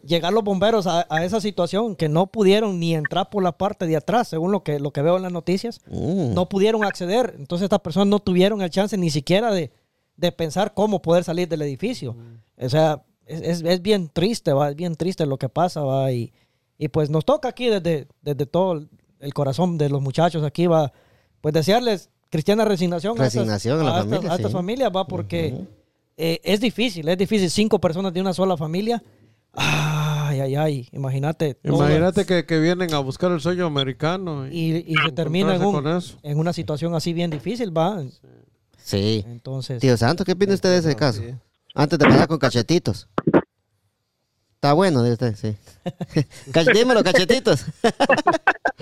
llegar los bomberos a, a esa situación que no pudieron ni entrar por la parte de atrás, según lo que, lo que veo en las noticias, Mm. no pudieron acceder. Entonces estas personas no tuvieron el chance ni siquiera de, de pensar cómo poder salir del edificio. O sea, es, es- es bien triste, va, es bien triste lo que pasa, va, y, y pues nos toca aquí desde, desde todo el corazón de los muchachos aquí, va, pues desearles cristiana resignación. a estas- Resignación en la a estas- familia, A estas sí. familias va porque eh, es difícil, es difícil. Cinco personas de una sola familia. Ay, ay, ay. Imagínate. Imagínate que, que vienen a buscar el sueño americano. Y, Y, y se termina en, un- una situación así bien difícil, va. Sí. Entonces. Tío Santo, ¿qué opina usted de ese caso? Antes de pasar con cachetitos. Está bueno de usted, sí. Dímelo, cachetitos.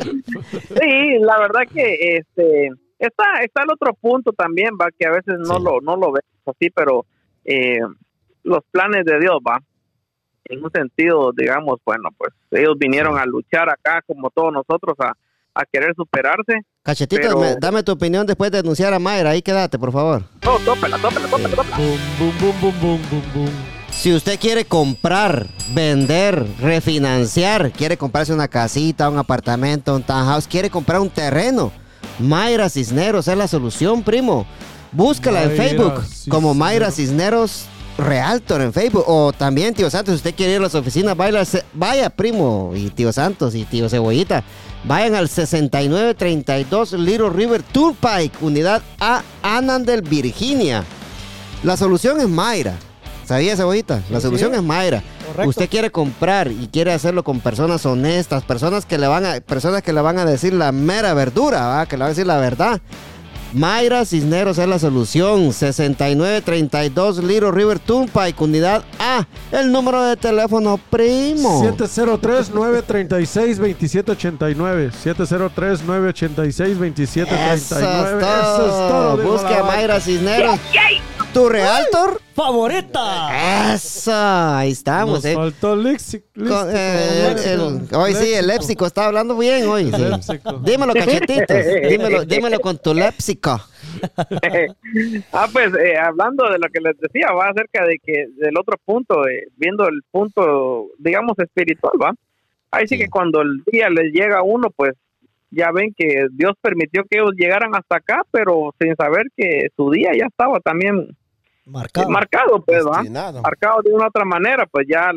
Sí, la verdad que este está está el otro punto también, va que a veces no Sí. lo no lo vemos así, pero eh, los planes de Dios, va. En un sentido, digamos, bueno, pues ellos vinieron a luchar acá como todos nosotros a, a querer superarse. Pero- me- dame tu opinión después de denunciar a Mayra. Ahí quédate, por favor. No, tópela, tópela, tópela, tópela. Boom, boom, boom, boom, boom, boom, boom. Si usted quiere comprar, vender, refinanciar, quiere comprarse una casita, un apartamento, un townhouse, quiere comprar un terreno, Mayra Cisneros es la solución, primo. Búscala en Facebook como. Mayra Cisneros Realtor en Facebook. O también, tío Santos, si usted quiere ir a las oficinas, vaya, vaya, primo, y tío Santos y tío Cebollita. Vayan al 6932 Little River Turnpike, unidad A, Annandale, Virginia. La solución es Mayra. ¿Sabía, Cebollita? La solución es Mayra. Correcto. Usted quiere comprar y quiere hacerlo con personas honestas, personas que le van a, personas que le van a decir la mera verdura, ¿va? que le van a decir la verdad. Mayra Cisneros es la solución. 6932 Little River Turnpike, unidad A. El número de teléfono, primo. 703-936-2789. 703-986-2739. Eso es Eso todo. es todo. Busque a. Mayra Cisneros. ¿Tu realtor? ¡Favorita! Eso, ahí estamos. Nos eh. faltó léxico. Con- eh, el- el- hoy sí, el léxico está hablando bien hoy. sí. Dímelo, cachetitos. Dímelo, dímelo con tu léxico. ah, pues eh, hablando de lo que les decía, va acerca de que del otro punto, eh, viendo el punto, digamos, espiritual, va. Ahí sí, Sí. que cuando el día les llega a uno, pues ya ven que Dios permitió que ellos llegaran hasta acá, pero sin saber que su día ya estaba también Marcado. marcado, pues, va. Marcado de una otra manera, pues ya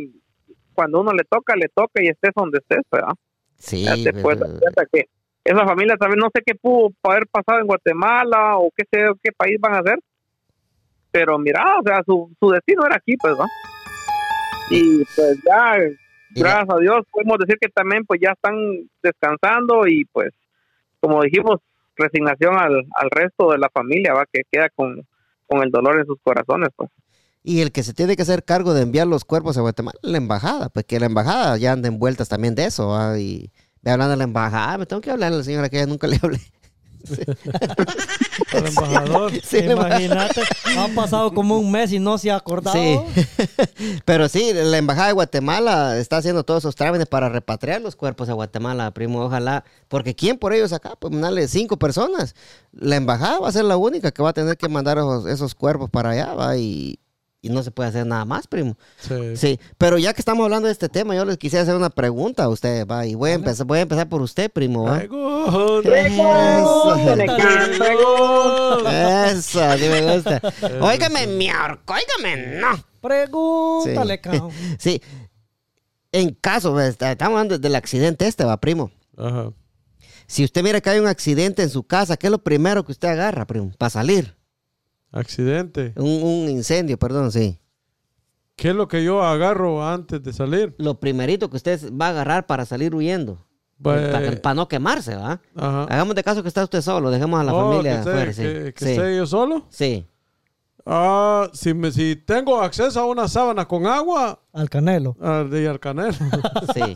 cuando uno le toca, le toca y estés donde estés, ¿verdad? Sí, ya te puedes pero- dar cuenta que esa familia también no sé qué pudo haber pasado en Guatemala o qué sé qué país van a hacer pero mira o sea su, su destino era aquí pues ¿no? y pues ya Y gracias a Dios podemos decir que también pues ya están descansando y pues como dijimos resignación al, al resto de la familia va que queda con, con el dolor en sus corazones pues Y el que se tiene que hacer cargo de enviar los cuerpos a Guatemala, la embajada, pues que la embajada ya anda envueltas también de eso. Y ve hablando de la embajada, me tengo que hablar a la señora que ella nunca le hablé. Al embajador. Sí. Imagínate, ha pasado como un mes y no se ha acordado. Sí. Pero sí, la embajada de Guatemala está haciendo todos esos trámites para repatriar los cuerpos a Guatemala, primo. Ojalá, porque ¿quién por ellos acá? Pues mandarle cinco personas. La embajada va a ser la única que va a tener que mandar esos, esos cuerpos para allá, va, y, y no se puede hacer nada más, primo. Sí. Sí, pero ya que estamos hablando de este tema, yo les quisiera hacer una pregunta a usted, va, y voy a empezar, voy a empezar por usted, primo, va. Pregunta. Eso. Sí me gusta. Óigame, mi orco, óigame, no. Pregúntale, Sí. cabrón. Sí. En caso, estamos hablando del accidente este, va, primo. Ajá. Si usted mira que hay un accidente en su casa, ¿qué es lo primero que usted agarra, primo? Para salir. Accidente. Un, un incendio, perdón, sí. ¿Qué es lo que yo agarro antes de salir? Lo primerito que usted va a agarrar para salir huyendo. Pues- para no quemarse, ¿va? Ajá. Hagamos de caso que está usted solo, dejemos a la Oh, familia que esté- afuera, sí. que, que sí. esté yo solo. Sí. Ah, si, me, si tengo acceso a una sábana con agua, Al canelo. al canelo. Sí.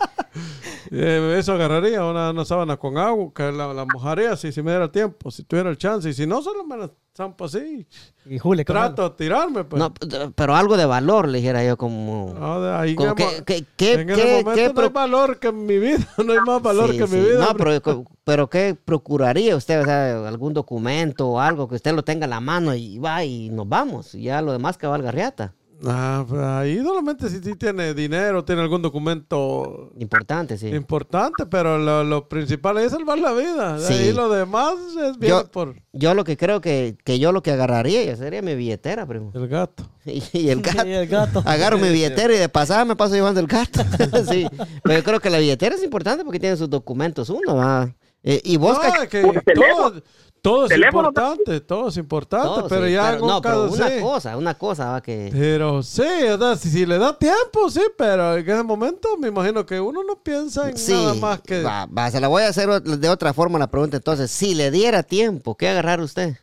Eh, eso agarraría una, una sábana con agua, que la, la mojaría si, si me diera tiempo, si tuviera el chance. Y si no, solo me la zampo así. Y Julio, Trato de tirarme, pues. No, pero algo de valor, le dijera yo, como... De ahí como en que- en ese momento que no hay valor que en mi vida, no hay más valor Sí, que en sí. mi vida. No, pero, pero ¿qué procuraría usted? O sea, algún documento o algo que usted lo tenga en la mano y va y nos vamos. Y ya lo demás que valga riata. Ah, pues ahí solamente si, si tiene dinero, tiene algún documento Importante, sí. importante, pero lo, lo principal es salvar la vida. Sí. ahí lo demás es bien Yo- por Yo lo que creo que, que yo lo que agarraría ya sería mi billetera, primo. el gato. Y, y el gato. Y el gato. Agarro mi billetera y de pasada me paso llevando el gato. sí. Pero yo creo que la billetera es importante porque tiene sus documentos uno, ¿va? Eh, y vos, No, que todo, todo es Teléfono importante, todo es importante, todo, pero sí, ya pero- no, pero caso una sí. cosa, una cosa va que... Pero sí, o sea, si, si le da tiempo, sí, pero en ese momento me imagino que uno no piensa en Sí, nada más que... va, va, se la voy a hacer de otra forma la pregunta. Entonces, si le diera tiempo, ¿qué agarrar usted?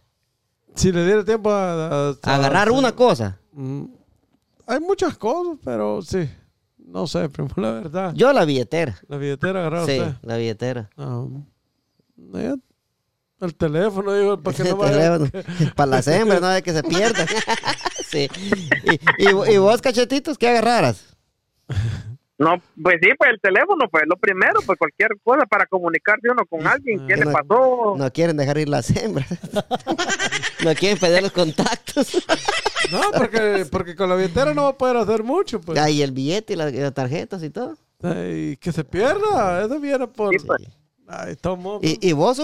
Si le diera tiempo a... a- Agarrar a- una cosa. Mm, Hay muchas cosas, pero sí. No sé, primo, la verdad. Yo la billetera. La billetera agarrar Sí, usted. la billetera. Ah, el teléfono, digo, para que no vaya... Para las hembras, no de que se pierda. sí. Y, y- y vos, cachetitos, ¿qué agarraras? No, pues sí, pues el teléfono, pues lo primero, pues cualquier cosa para comunicarse uno con alguien, ¿qué le no- pasó? No quieren dejar ir las hembras. no quieren perder los contactos. No, porque, porque con la billetera no va a poder hacer mucho, pues. Ahí el billete y las, y las tarjetas y todo. Ay, que se pierda, eso viene por... Sí, pues. Ay, tomo... ¿Y, y vos?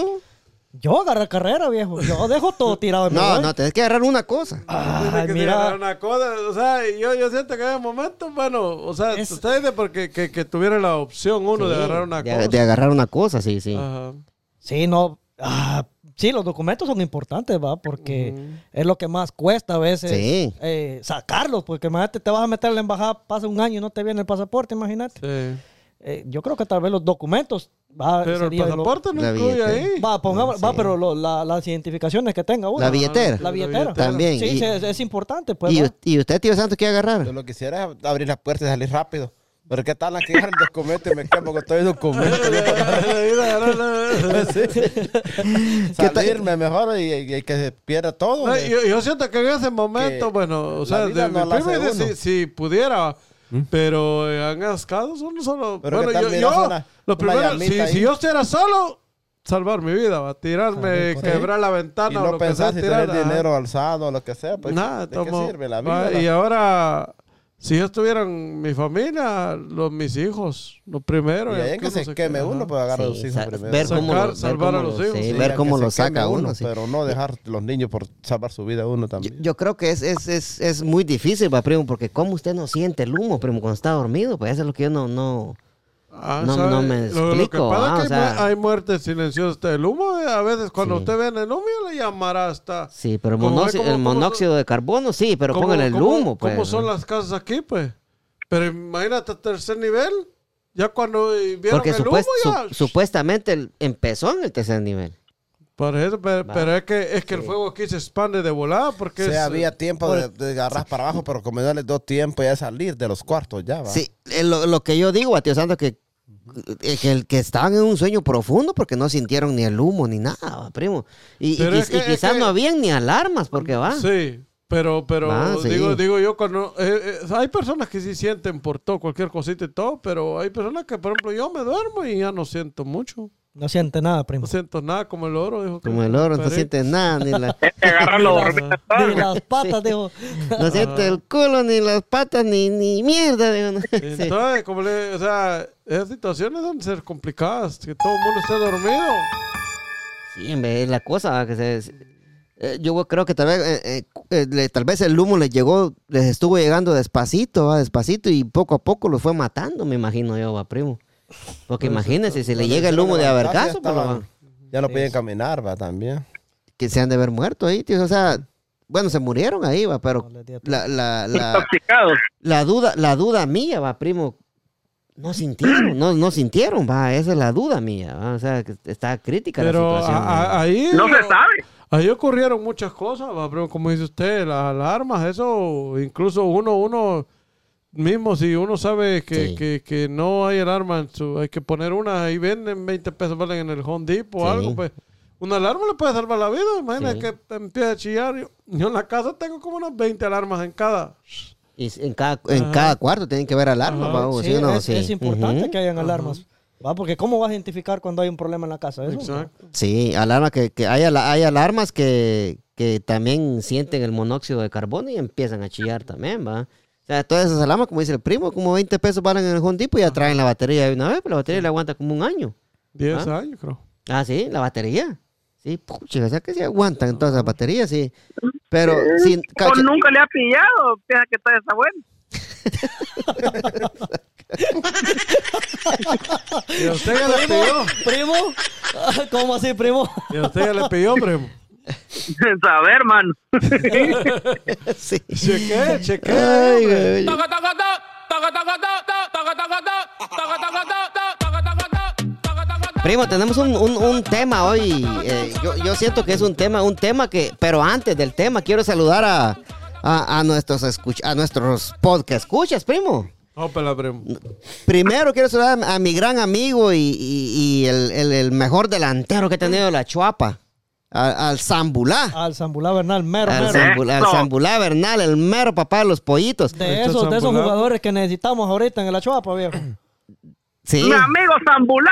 Yo agarré carrera, viejo. Yo dejo todo tirado en No, no, tenés que agarrar una cosa. Ay, que mira. agarrar una cosa, o sea, yo, yo siento que en momento, bueno, o sea, Es- usted dice porque que, que tuviera la opción uno de agarrar una de, cosa. de agarrar una cosa, sí, sí. Ajá. Sí, no. ah, sí, los documentos son importantes, ¿va? Porque es lo que más cuesta a veces Sí. eh, sacarlos. Porque imagínate, te vas a meter a la embajada, pasa un año y no te viene el pasaporte, imagínate. Sí. Eh, yo creo que tal vez los documentos. Va, Pero el lo- pasaporte no La incluye billetera. ahí. Va, pongamos, va Sí. pero lo- la- las identificaciones que tenga uno. La billetera. La billetera. También. Sí, y, sí, es, es importante, pues. y, y usted, tío Santos, ¿qué agarrar? Yo lo que quisiera es abrir las puertas y salir rápido. Pero qué tal aquí agarrar el documento y me quemo con todo el documento. Salirme mejor y, y- y que se pierda todo. No, yo, yo siento que en ese momento, Que bueno, o la sea, de, no mi la si, si pudiera, pero en esos casos uno solo... Pero bueno, ¿qué tal yo, yo, una- lo una primero, llamita si, ahí? si yo estuviera solo, salvar mi vida, va, tirarme, quebrar la y ventana o no lo que sea, pensar si tirar, tener ajá. dinero alzado o lo que sea. Pues, Nada, ¿de qué tomo- sirve la va, vida? Y ahora, si yo estuviera en mi familia, los, mis hijos, lo primero. Y ahí que se queme uno, pues agarra a los Sí, hijos primero. ver Sacar, cómo, lo- ver salvar cómo a los lo- hijos. sí, Sí, ver cómo lo saca uno. sí. Pero no dejar los niños por salvar su vida uno también. yo creo que es, es, es, es muy difícil, va, primo, porque como usted no siente el humo, primo, cuando está dormido, pues eso es lo que yo no, no... Ah, No- no me Lo- Lo, que explico, pasa ah, es que o hay, sea- mu- hay muertes silenciosas del humo. eh, A veces cuando Sí. usted ve en el humo, le llamará hasta... Sí, pero el, Como monóxido, el de carbono, sí, pero póngale el cómo- humo, pues. ¿Cómo son las casas aquí, pues? Pero imagínate tercer nivel. Ya cuando eh, vieron Porque el supuest- humo, ya... su- supuestamente el- empezó en el tercer nivel. Por eso, pero, es que, es que el fuego aquí se expande de volada porque O sea, es- había tiempo de, de agarrar para abajo, pero como no les dio tiempo ya de salir de los cuartos ya, va. Sí, eh, lo, lo que yo digo a tío eh, que, el- que estaban en un sueño profundo porque no sintieron ni el humo ni nada, primo. Y, y es que- y es quizás que- no habían ni alarmas porque va. Sí, pero, pero Ah, sí. digo, digo yo, cuando, eh, eh, hay personas que sí sienten por todo, cualquier cosita y todo, pero hay personas que, por ejemplo, yo me duermo y ya no siento mucho. No siente nada, primo. No siento nada como el oro. Dijo que- Como el oro, no Perico. siente nada, ni, la- Agarrarlo Ajá. Ni las patas, dijo. no siente el culo, ni las patas, ni, ni mierda. digo, ¿no? Sí. Entonces, como le, o sea, esas situaciones deben ser complicadas, que todo el mundo esté dormido. Sí, es la cosa ¿va? que se... eh, yo creo que tal vez, eh, eh, eh, le- tal vez el humo les llegó, les estuvo llegando despacito, ¿va? despacito y poco a poco los fue matando, me imagino yo, va, primo. Porque imagínense, si le llega el humo de avergazo, ya no podían caminar, va, también. que se han de haber muerto ahí, tío. O sea, bueno, se murieron ahí, va, pero la, la, la, Intoxicados. la duda, la duda mía, va, primo, no sintieron, no, no sintieron, va, esa es la duda mía, va, o sea, que está crítica Pero la situación. a- ahí... No se sabe. Ahí ocurrieron muchas cosas, va, pero como dice usted, las alarmas, eso, incluso uno, uno mismo, si uno sabe que, Sí. que, que no hay alarma, en su, hay que poner una, ahí venden 20 pesos, valen en el Home Depot o Sí. algo, pues. Una alarma le puede salvar la vida, imagínate Sí. que te empieza a chillar. Yo, yo en la casa tengo como unas 20 alarmas en cada. Y en cada, en cada cuarto tienen que ver alarmas, Sí, no, es, sí. es importante que hayan alarmas. ¿va? Porque ¿cómo vas a identificar cuando hay un problema en la casa? Eso, Exacto. Sí, alarma que, que hay, hay alarmas que, que también sienten el monóxido de carbono y empiezan a chillar también, va. O sea, todas esas alarmas, como dice el primo, como 20 pesos valen en el Home Depot y ya traen la batería de una vez, pero la batería le aguanta como un año. 10 ¿Ah? años, creo. Ah, sí, la batería. Sí, pucha, o sea que sí aguantan todas las baterías, sí. Pero sin O nunca le ha pillado. Piensa que todavía está bueno. ¿Y a usted ya le pidió? ¿Primo? ¿Cómo así, primo? ¿Y a usted ya le pidió, primo? Saber, man. Sí. Cheque, cheque. Ay, güey. Primo, tenemos un, un- un tema hoy. eh, yo, yo siento que es un tema, un tema que, pero antes del tema, quiero saludar a, a, a nuestros escuch- a nuestros podcast escuchas, primo. Ópela, primo. Primero quiero saludar a, a mi gran amigo y, y- y el, el- el mejor delantero que he tenido la Chuapa, a- al Zambulá. Al Zambulá Bernal, mero, Al, mero. Zambulá, al. Zambulá Bernal, el mero papá de los pollitos. De Esto esos, de esos jugadores que necesitamos ahorita en el Achuapa, viejo. Sí. Mi amigo Zambulá.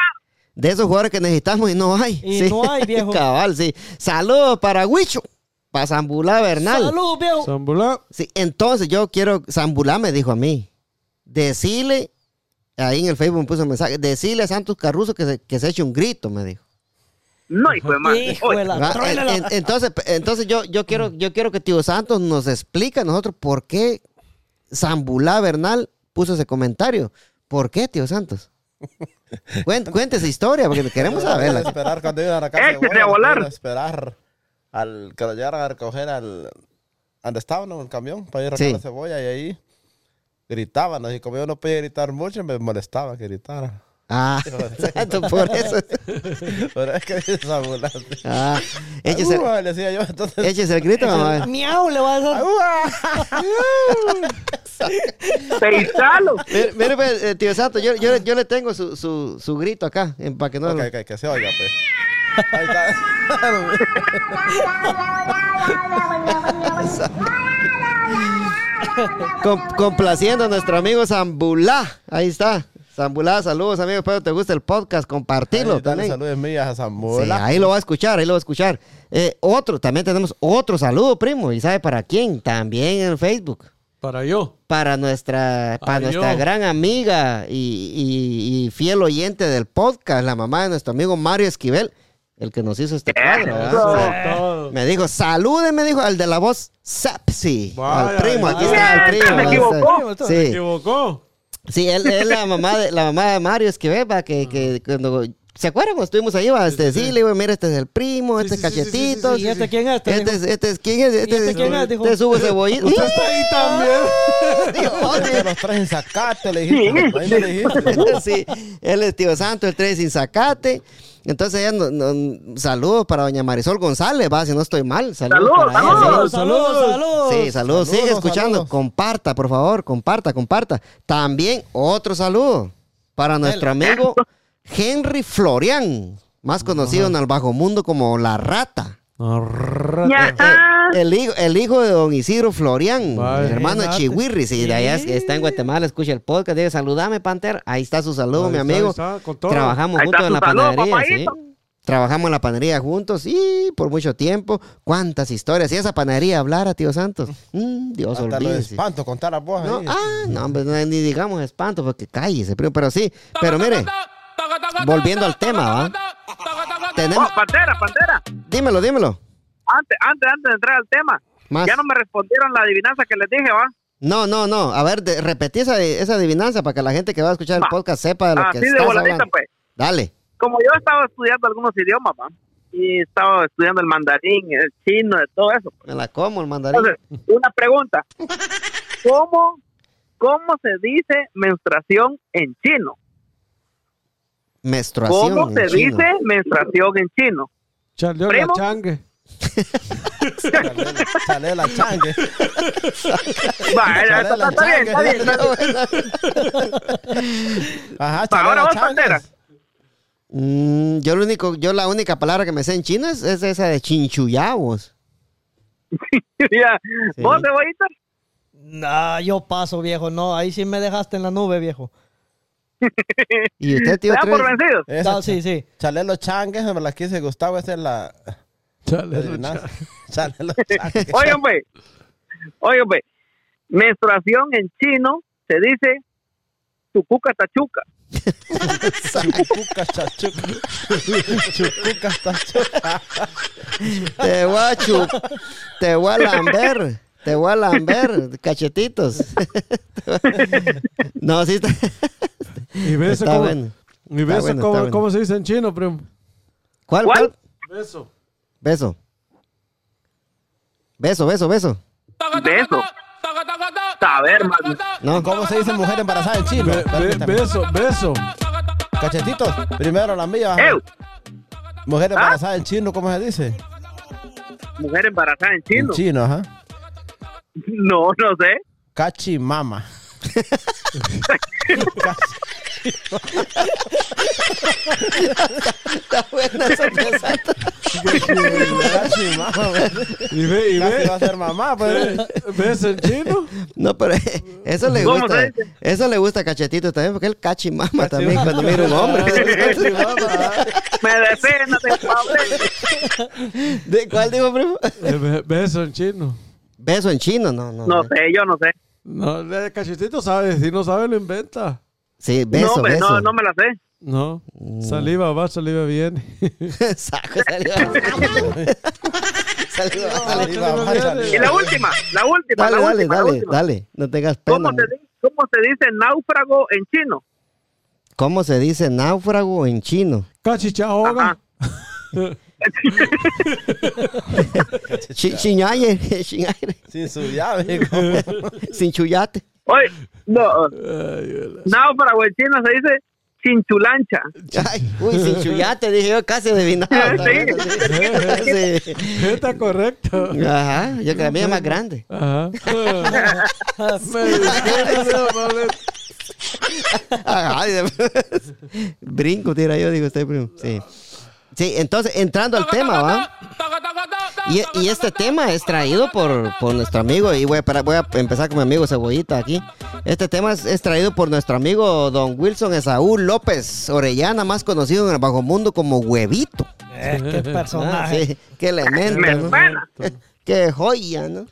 De esos jugadores que necesitamos y no hay. Y Sí. no hay, viejo. Cabal, sí. Saludos para Huicho, para Zambulá Bernal. Salud, viejo. Zambulá. Sí, entonces yo quiero, Zambulá me dijo a mí, decirle, ahí en el Facebook me puso un mensaje, decirle a Santos Carruso que se, que se eche un grito, me dijo. No, hijo de madre. En- en- entonces, entonces yo, yo quiero, yo quiero que Tío Santos nos explique a nosotros por qué Zambulá Bernal puso ese comentario. ¿Por qué, Tío Santos? Cuen- Cuente esa historia, porque queremos saberla. esperar cuando iban a la casa de a volar. esperar al que lo llegaran a recoger al donde estaba ¿no? el camión para ir a recoger la cebolla y ahí gritaban y como yo no podía gritar mucho me molestaba que gritara Ah, exacto, por eso. pero es que dice esa ambulancia Ah, échese, Uh, le decía yo entonces échese el grito, mamá. Miau, le va a dar. Peizalo. Mire, mire, pues, eh, tío Santo, yo, yo, yo le tengo su, su, su grito acá, eh, para que no Ok, lo- ok, que se oiga pues ahí está Com- complaciendo a nuestro amigo Zambulá. Ahí está. Zambulá, saludos, amigo. Espero te guste el podcast. Compartirlo dale también. saludos mías a Sí, Zambola ahí lo va a escuchar, ahí lo va a escuchar. Eh, otro, también tenemos otro saludo, primo. ¿Y sabe para quién? También en Facebook. Para yo. Para nuestra, para Ay, nuestra yo. gran amiga y, y- y fiel oyente del podcast, la mamá de nuestro amigo Mario Esquivel, el que nos hizo este cuadro. Me dijo, salude, me dijo, al de la voz Sepsi. Al primo, aquí está el primo. Se equivocó. ¿Se Sí, equivocó? Sí, él es la mamá de, la mamá de Mario Esquivel, va, que, que cuando... ¿Se acuerdan cuando estuvimos ahí? Va, este, sí, le digo, mira, este es el primo, este sí, es sí, sí, sí, sí, cachetitos. ¿Y este quién es? Este, Este es, este es, ¿quién es? Este, este es- quién es? Dijo. Este es Hugo Cebollita. Usted está ahí también. Dios, Te los traes en zacate, le dijiste. Sí, él es tío santo, el trae sin zacate. Entonces, ella no- no- saludos para doña Marisol González, va, si no estoy mal. Saludos. Saludos, para saludos. sí. Saludos, saludos, saludos. Sí, saludos. Sigue escuchando. Comparta, por favor. Comparta, comparta. También otro saludo para nuestro amigo Henry Florian, más conocido en el bajo mundo como La Rata. Ya. El hijo, el hijo de don Isidro Florian, Vaya. el hermano de Fíjate. Chihuirri, sí, de allá está en Guatemala, escucha el podcast, dice, saludame, Panther. Ahí está su saludo, Ahí mi amigo. ahí está, con todo. Trabajamos Ahí juntos está en la saludo, panadería, sí. Trabajamos en la panadería juntos y por mucho tiempo. ¿Cuántas historias? Si esa panadería hablara, tío Santos. Mm, Dios Hasta lo de olvídese. espanto, contar las voz No, ah, no, hombre, no, ni digamos espanto, porque cállese, primo, pero sí. Pero mire, volviendo al tema, ¿va? Tenemos, Oh, pantera, pantera. dímelo, dímelo. Antes, antes, antes de entrar al tema. Más. Ya no me respondieron la adivinanza que les dije, ¿va? No, no, no. A ver, de- repetí esa, esa adivinanza para que la gente que va a escuchar el Va. podcast sepa de lo que Así de estás voladita, hablando. pues. Dale. Como yo estaba estudiando algunos idiomas, ¿va? Y estaba estudiando el mandarín, el chino, de todo eso. Me la como el mandarín. Entonces, una pregunta. ¿Cómo, ¿Cómo se dice menstruación en chino? Menstruación. ¿Cómo se chino. dice menstruación en chino? Chaleó la Primo. changue. La changue. Va, Chale está, la está bien, está bien. está bien. Ajá, ahora changue. pantera. Mm, yo lo único, yo la única palabra que me sé en chino es, es esa de chinchuyavos. Ya. ¿Vos, cebollita? Nah, yo paso, viejo. No, ahí sí me dejaste en la nube, viejo. Y usted, ¿Te tío, por vencidos? Esa Ah, sí, sí. Chale los changues, me la quise Gustavo, esa es la... Chale, adivinanza. Chale los changues. Oigan, pues. Oigan, pues. Menstruación en chino se dice tucuca tachuca. Chucuca, chachuca. Chucuca, tachuca. Te voy a chu- te voy a lamber. Te voy a lamber, cachetitos. no, sí está. Y beso, Está ¿cómo, bueno. y beso bueno, ¿cómo, está bueno. cómo se dice en chino, primo? ¿Cuál? ¿Cuál? ¿Cuál? Beso. Beso. Beso, beso, beso. Beso. Saber. No. ¿Cómo se dice mujer embarazada en chino? Be- be- Permítame. beso, beso. Cachetitos, primero la mía. Mujer embarazada en chino, ¿cómo se dice? mujer embarazada en chino. En chino, ajá. No, no sé. Cachimama. Está buena esa. Cachimama. Y ve, y ve. va a ser mamá, pues. ¿Beso en chino? No, pero eso le ¿Cómo gusta. se dice? Eso le gusta a Cachetito también, porque él cachimama también cuando mira un hombre. Me defena de Pablo. ¿De cuál digo, primo? Eh, Beso en chino. Beso en chino, no, no. No sé, yo no sé. No, el cachetito sabe. Si no sabe, lo inventa. Sí, no, beso, beso. no, no me la sé. No. Saliva va, saliva viene. Saco, Saliva, va, saliva. Y la última, la última, dale, la dale, última, dale, última. dale. No tengas pena. ¿Cómo se, di- ¿Cómo se dice náufrago en chino? ¿Cómo se dice náufrago en chino? Cachichahoga. Chi- Chiñaye, chiñaye, Sin su llave. sin chuyate. Oye, no, Ay, hola. náufrago en chino se dice chinchulancha. Ay, uy, sin chuyate, dije yo casi adivinado. Sí. Sí. Está correcto. Ajá, yo creo que la mía es más grande. Ajá. Brinco, tira yo, digo usted, primo. Sí. Sí, entonces, entrando al tema, ¿va? Y, y este tema es traído por, por nuestro amigo, y voy a, parar- voy a empezar con mi amigo Cebollita aquí. Este tema es, es traído por nuestro amigo don Wilson Esaú López Orellana, más conocido en el bajo mundo como Huevito. Eh, qué Ah, personaje. sí, qué elemento, Me ¿no? Qué joya, ¿no?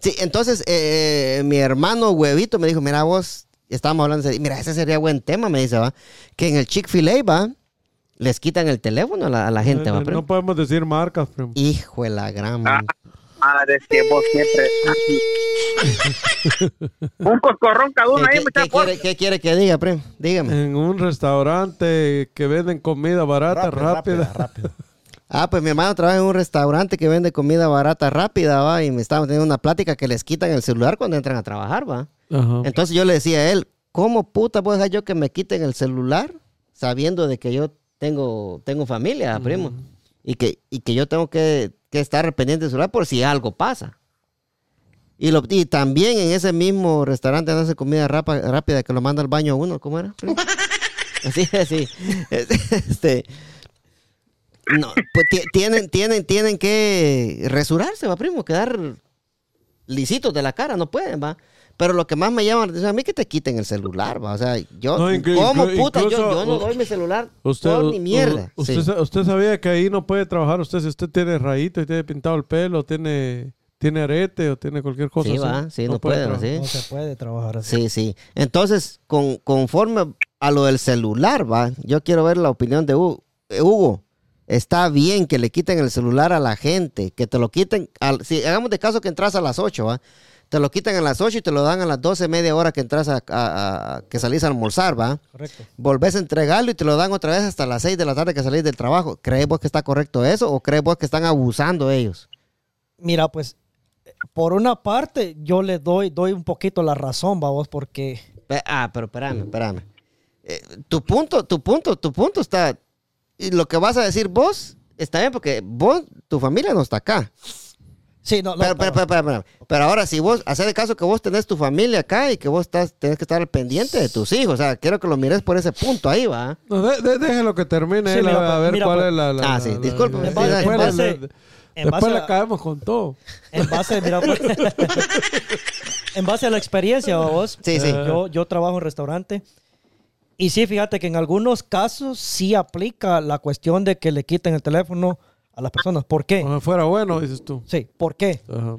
Sí, entonces eh, mi hermano Huevito me dijo, mira vos, estábamos hablando, de- mira, ese sería buen tema, me dice, va, que en el Chick-fil-A, va, les quitan el teléfono a la, a la gente, va, No, primo. podemos decir marcas, primo. Hijo de la gran... Ah, madre, es que vos siempre así. Un coscorrón cada uno ¿Qué, ahí, qué- quiere, qué quiere que diga, primo? Dígame. En un restaurante que venden comida barata, Rápido, rápida. rápido. Ah, pues mi hermano trabaja en un restaurante que vende comida barata rápida, va, y me estaba teniendo una plática que les quitan el celular cuando entran a trabajar, va. Ajá. Entonces yo le decía a él, ¿cómo puta voy a dejar yo que me quiten el celular sabiendo de que yo tengo, tengo familia, primo? Y que, y que yo tengo que, que estar pendiente del celular por si algo pasa. Y, lo, y también en ese mismo restaurante hace comida rapa- rápida que lo manda al baño a uno, ¿cómo era? Así, así. Este, no, pues ti- tienen, tienen, tienen que resurarse, va, primo, quedar lisitos de la cara, no pueden, va. Pero lo que más me llama a mí que te quiten el celular, va. O sea, yo, No, ¿cómo puta? Yo, no doy mi celular Usted, por ni mierda. usted, Sí. usted sabía que ahí no puede trabajar. Usted, si usted tiene rayito y tiene pintado el pelo, tiene, tiene arete o tiene cualquier cosa Sí, así, va, sí, no puede, sí. No se puede trabajar así. Sí, sí. Entonces, con, conforme a lo del celular, va, yo quiero ver la opinión de Hugo. Eh, Hugo, está bien que le quiten el celular a la gente, que te lo quiten, al- si hagamos de caso que entras a las 8, va, te lo quitan a las 8 y te lo dan a las 12, media hora que entras a, a- a- que salís a almorzar, va. Correcto. Volvés a entregarlo y te lo dan otra vez hasta las 6 de la tarde que salís del trabajo. ¿Crees vos que está correcto eso o crees vos que están abusando ellos? Mira, pues, por una parte, yo le doy, doy un poquito la razón, vamos, porque Pe- Ah, pero espérame, espérame. Eh, tu punto, tu punto, tu punto está. Y lo que vas a decir vos está bien porque vos, tu familia no está acá. Sí, no, no, Pero, pero, pero- pero, pero, ahora, si vos, hacer caso que vos tenés tu familia acá y que vos estás, tenés que estar al pendiente de tus hijos. O sea, quiero que lo mires por ese punto ahí, va. No, de- de- déjelo que termine Sí, él, a- mira, a, ver mira, cuál pues. es la... la- Ah, la- sí, la- disculpe, la- en base- después en le- base- le- en después base le a- caemos con todo. en base, mira, pues, en base a la experiencia, vos, Sí, sí. yo, yo trabajo en restaurante y sí, fíjate que en algunos casos sí aplica la cuestión de que le quiten el teléfono a las personas. ¿Por qué? Fuera bueno, dices tú. Sí, ¿por qué? Ajá.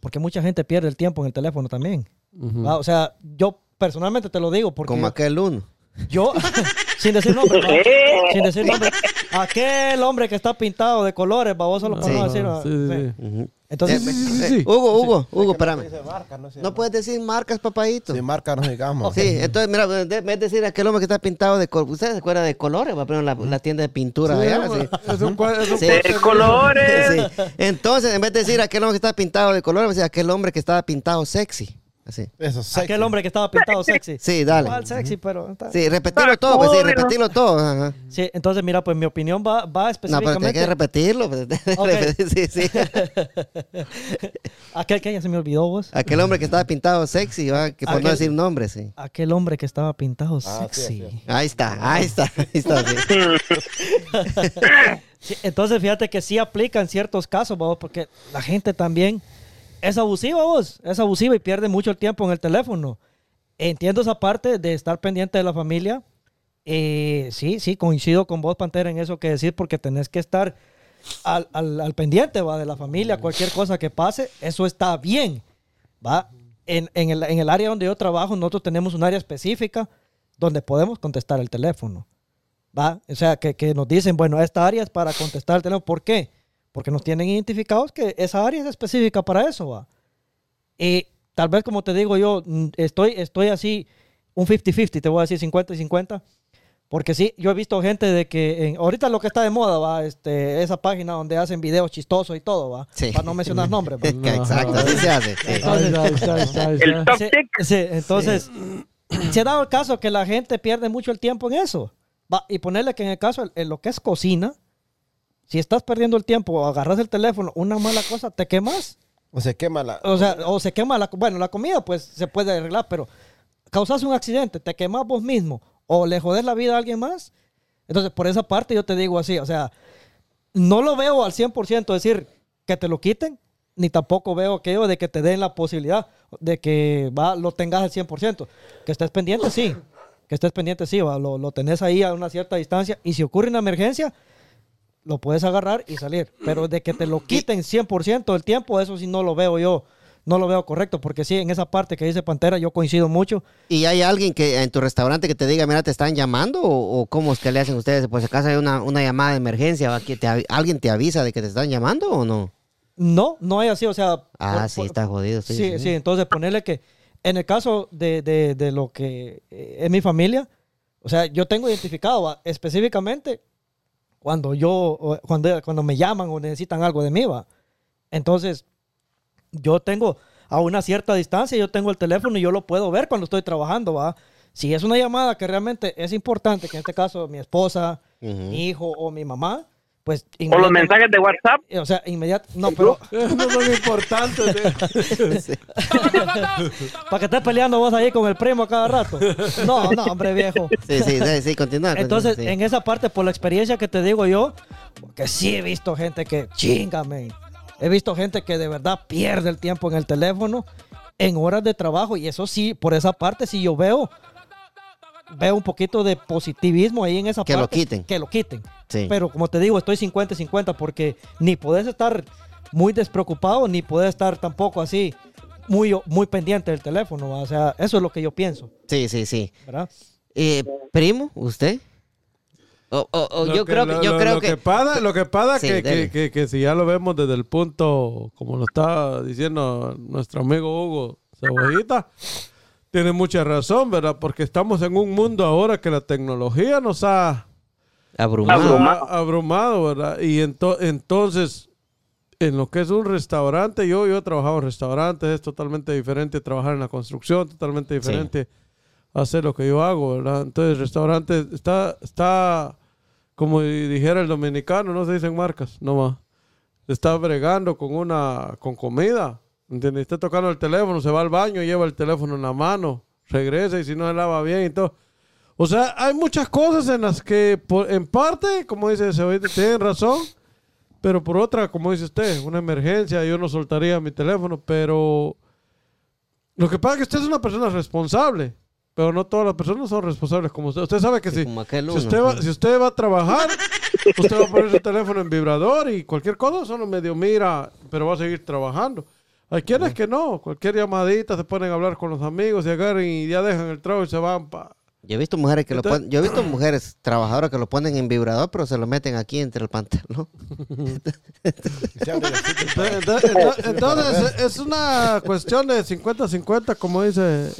Porque mucha gente pierde el tiempo en el teléfono también. Ah, o sea, yo personalmente te lo digo porque Como aquel uno. yo, Sin decir nombre. Eh. Sin decir nombre. Aquel hombre que está pintado de colores, baboso lo podemos decir. Sí, sí, Sí. sí. Entonces, Sí, sí, Eh, sí. Hugo, Hugo, Hugo, espérame. No, puedes decir marcas, papadito. Sin marca no digamos. Sí, entonces, mira, en vez de decir aquel hombre que está pintado de colores, ¿ustedes se acuerdan de colores? Va a poner la, la tienda de pintura allá, sí. Es un cua- es un Sí. De colores. Sí. Entonces, en vez de decir aquel hombre que está pintado de colores, va a decir aquel hombre que estaba pintado sexy. Así. Eso, sexy. aquel hombre que estaba pintado sexy. Sí, dale. Igual sexy, pero... está- Sí, repetirlo todo, pues sí, repetirlo todo. Ajá. Sí, entonces mira, pues mi opinión va, va No, pero hay específicamente... que repetirlo. pues. Ok. sí, sí. Aquel que ya se me olvidó vos. Aquel hombre que estaba pintado sexy, ¿va? que por no Aquel- decir nombre, sí. Aquel hombre que estaba pintado Ah, sexy. sí, sí. Ahí está, ahí está, ahí está. sí. Sí, entonces fíjate que sí aplica en ciertos casos, vos, porque la gente también es abusiva, vos. Es abusiva y pierde mucho el tiempo en el teléfono. Entiendo esa parte de estar pendiente de la familia. Eh, sí, sí, coincido con vos, Pantera, en eso que decir, porque tenés que estar al, al- al pendiente, va, de la familia, cualquier cosa que pase, eso está bien, va. En, en el, en el área donde yo trabajo, nosotros tenemos un área específica donde podemos contestar el teléfono. ¿va? O sea, que, que nos dicen, bueno, esta área es para contestar el teléfono. ¿Por qué? Porque nos tienen identificados que esa área es específica para eso, ¿va? Y tal vez, como te digo yo, estoy, estoy así, un 50-50, te voy a decir 50 y 50. Porque sí, yo he visto gente de que en- ahorita lo que está de moda, va, este, esa página donde hacen videos chistosos y todo, va, Sí. para no mencionar nombres. va. Exacto, así se hace. entonces, se ha dado el caso que la gente pierde mucho el tiempo en eso. Va, y ponerle que en el caso, en lo que es cocina, si estás perdiendo el tiempo o agarras el teléfono, una mala cosa, te quemas. O se quema la. O sea, o se quema la... Bueno, la comida pues se puede arreglar, pero causas un accidente, te quemas vos mismo o le jodes la vida a alguien más. Entonces, por esa parte yo te digo así, o sea, no lo veo al 100% decir que te lo quiten, ni tampoco veo aquello de que te den la posibilidad de que va, lo tengas al 100%. Que estés pendiente, sí. Que estés pendiente, sí, va, lo, lo tenés ahí a una cierta distancia. Y si ocurre una emergencia, lo puedes agarrar y salir. Pero de que te lo quiten 100% del tiempo, eso sí no lo veo yo. No lo veo correcto, porque sí, en esa parte que dice Pantera, yo coincido mucho. ¿Y hay alguien que en tu restaurante que te diga, mira, te están llamando? ¿O, o cómo es que le hacen ustedes? Pues acaso hay una, una llamada de emergencia, te ¿alguien te avisa de que te están llamando o no? No, no hay así, o sea. Ah, por- sí, por- está jodido. Sí, Sí, sí, entonces ponerle que en el caso de, de- de lo que eh, es mi familia, o sea, yo tengo identificado va, específicamente cuando yo, cuando, cuando me llaman o necesitan algo de mí, va. Entonces, yo tengo a una cierta distancia, yo tengo el teléfono y yo lo puedo ver cuando estoy trabajando, va. Si es una llamada que realmente es importante, que en este caso mi esposa, mi hijo o mi mamá, pues... O los mensajes de WhatsApp. O sea, inmediato... No, pero... No son importantes. eh. Para que estés peleando vos ahí con el primo a cada rato. No, no, hombre viejo. Sí, sí, sí, sí, continúa. Entonces, sí. en esa parte, por la experiencia que te digo yo, que sí he visto gente que chingame. He visto gente que de verdad pierde el tiempo en el teléfono en horas de trabajo. Y eso sí, por esa parte, sí yo veo, veo un poquito de positivismo ahí en esa Que parte. lo quiten. Que lo quiten. Sí. Pero como te digo, estoy 50-50 porque ni podés estar muy despreocupado, ni podés estar tampoco así muy, muy pendiente del teléfono. O sea, eso es lo que yo pienso, Sí, sí, sí. ¿verdad? Eh, primo, ¿usted? O, o- o Lo yo creo que, lo- yo lo- creo lo que, pasa, lo que pasa Sí, que, que, que, que si ya lo vemos desde el punto, como lo está diciendo nuestro amigo Hugo Cebollita, tiene mucha razón, ¿verdad? Porque estamos en un mundo ahora que la tecnología nos ha abrumado. Abrumado. ¿verdad? Y ento- entonces, en lo que es un restaurante, yo, yo he trabajado en restaurantes, es totalmente diferente trabajar en la construcción, totalmente diferente hacer lo que yo hago, ¿verdad? Entonces, el restaurante está, está, como dijera el dominicano, no se dicen marcas, no más. Está bregando con una, con comida, ¿entiendes? Está tocando el teléfono, se va al baño, lleva el teléfono en la mano, regresa y si no se lava bien y todo. O sea, hay muchas cosas en las que, por- en parte, como dice Cebollita, tienen razón, pero por otra, como dice usted, una emergencia, yo no soltaría mi teléfono, pero lo que pasa es que usted es una persona responsable, pero no todas las personas son responsables como usted. Usted sabe que Sí, si, si, usted va, si usted va a trabajar, usted va a poner su teléfono en vibrador y cualquier cosa solo medio mira, pero va a seguir trabajando. Hay quienes que no, cualquier llamadita se ponen a hablar con los amigos y agarran y ya dejan el trabajo y se van pa, Yo he visto mujeres que lo ponen, yo he visto mujeres trabajadoras que lo ponen en vibrador, pero se lo meten aquí entre el pantalón. Se entonces, es una cuestión de 50-50, como dice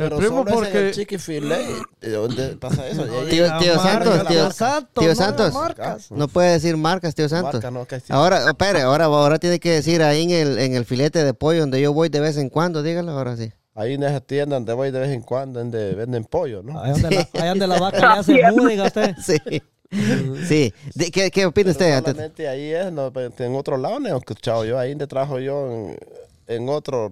el Pero primo, solo es en porque... el Chick-fil-A, ¿de ¿Dónde pasa eso? Tío, tío Santos, tío, Santos, tío no Santos. marcas. No puede decir marcas, tío Santos. Ahora, espere, ahora, ahora tiene que decir ahí en el, en el filete de pollo donde yo voy de vez en cuando, dígalo ahora sí. Ahí en esa tienda donde voy de vez en cuando, donde venden pollo, ¿no? Ahí donde, la, ahí donde la vaca le hace mu, diga usted. Sí. Sí. ¿Qué, qué opina usted? Solamente ahí es, no, pero en otro lado no he escuchado yo. Ahí donde trabajo yo en, en otro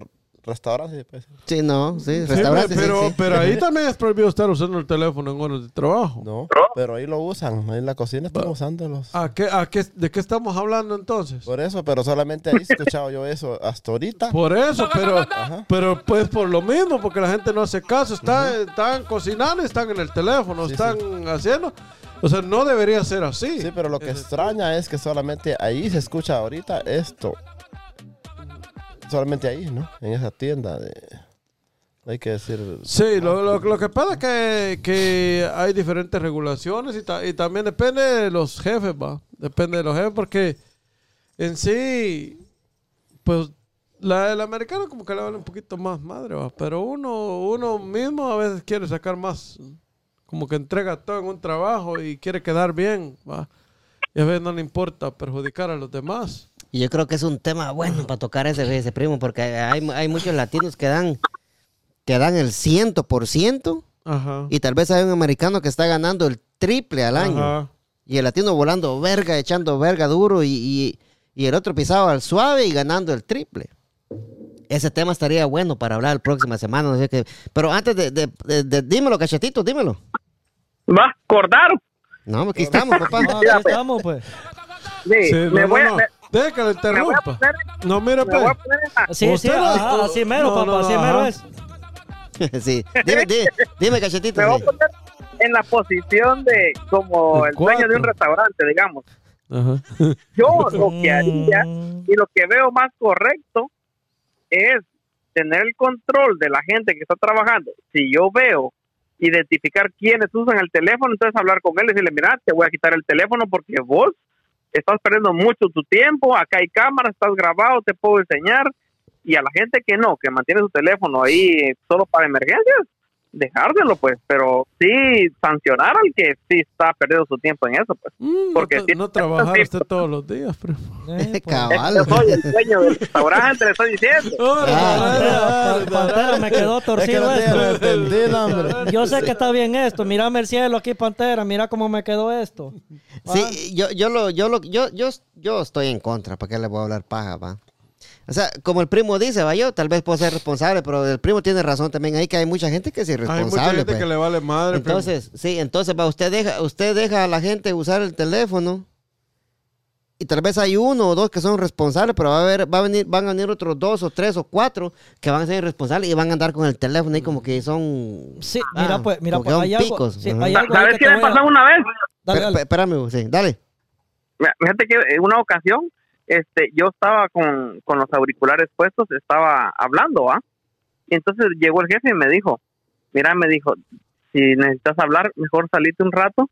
restaurante. Pues. Sí, no, sí, Sí, restaurante. sí, pero, sí. pero ahí también es prohibido estar usando el teléfono en horas de trabajo. No, pero ahí lo usan. Ahí en la cocina están usándolos. ¿A qué, a qué, ¿De qué estamos hablando entonces? Por eso, pero solamente ahí he escuchado yo eso hasta ahorita. Por eso, pero, Ajá. pero pues por lo mismo, porque la gente no hace caso, están, están cocinando y están en el teléfono, Sí, están haciendo. O sea, no debería ser así. Sí, pero lo que extraña es que solamente ahí se escucha ahorita esto. Solamente ahí, ¿no? En esa tienda. De... Hay que decir. Sí, lo, lo- lo que pasa es que, que hay diferentes regulaciones y, ta- y también depende de los jefes, va. Depende de los jefes porque en sí, pues la, el americano como que le vale un poquito más madre, va. Pero uno, uno mismo a veces quiere sacar más, como que entrega todo en un trabajo y quiere quedar bien, va. Y a veces no le importa perjudicar a los demás. Y yo creo que es un tema bueno para tocar ese, ese primo, porque hay, hay muchos latinos que dan, que dan el ciento por ciento Ajá. y tal vez hay un americano que está ganando el triple al año. Ajá. Y el latino volando verga, echando verga duro y, y- y el otro pisado al suave y ganando el triple. Ese tema estaría bueno para hablar la próxima semana. No sé qué. Pero antes de, de- de- de- dímelo, cachetito, dímelo. Va, Cordaro. No, aquí estamos, papá. No, aquí estamos, pues. Sí, Sí, me no, voy no, a... no. me- Deje que a interrumpa. poner, No, voy pues. Sí, sí, ajá, así mero, no, papá, no, así ajá. mero es. sí. Dime, dime, dime, cachetito. me voy a poner en la posición de como El el dueño de un restaurante, digamos. Ajá. Yo lo que haría y lo que veo más correcto es tener el control de la gente que está trabajando. Si yo veo identificar quiénes usan el teléfono, entonces hablar con él y decirle, mira, te voy a quitar el teléfono porque vos estás perdiendo mucho tu tiempo, acá hay cámaras, estás grabado, te puedo enseñar. Y a la gente que no, que mantiene su teléfono ahí solo para emergencias, dejárselo pues, pero sí sancionar al que sí está perdiendo su tiempo en eso pues. Mm, Porque no, si- no trabajar usted todos los días, primo. eh, pues. Cabal. Yo soy el dueño del restaurante, le estoy diciendo. Pantera, Pantera, me quedó Es que torcido no esto. entendido, hombre. Yo sé que está bien esto. Mírame el cielo aquí, Pantera. Mira cómo me quedó esto. Sí, yo, yo, lo, yo, lo, yo, yo, yo estoy en contra. ¿Para qué le voy a hablar paja, va? O sea, como el primo dice, va, yo tal vez puedo ser responsable, pero el primo tiene razón también ahí que hay mucha gente que es Hay mucha irresponsable. gente pues. que le vale madre. primo. Entonces, sí, entonces va, usted deja, usted deja a la gente usar el teléfono y tal vez hay uno o dos que son responsables, pero va a haber, va a venir, van a venir otros dos o tres o cuatro que van a ser irresponsables y van a andar con el teléfono ahí como que son Sí, Ah, mira, pues, mira, pues, hay algo. picos, sí, hay algo ¿Sabes qué a- pasó una vez? Dale, dale. Espérame, sí, dale. Mira, Fíjate que en una ocasión, este, yo estaba con, con los auriculares puestos, estaba hablando, ¿ah? Y entonces llegó el jefe y me dijo, mira, me dijo, si necesitas hablar, mejor salite un rato,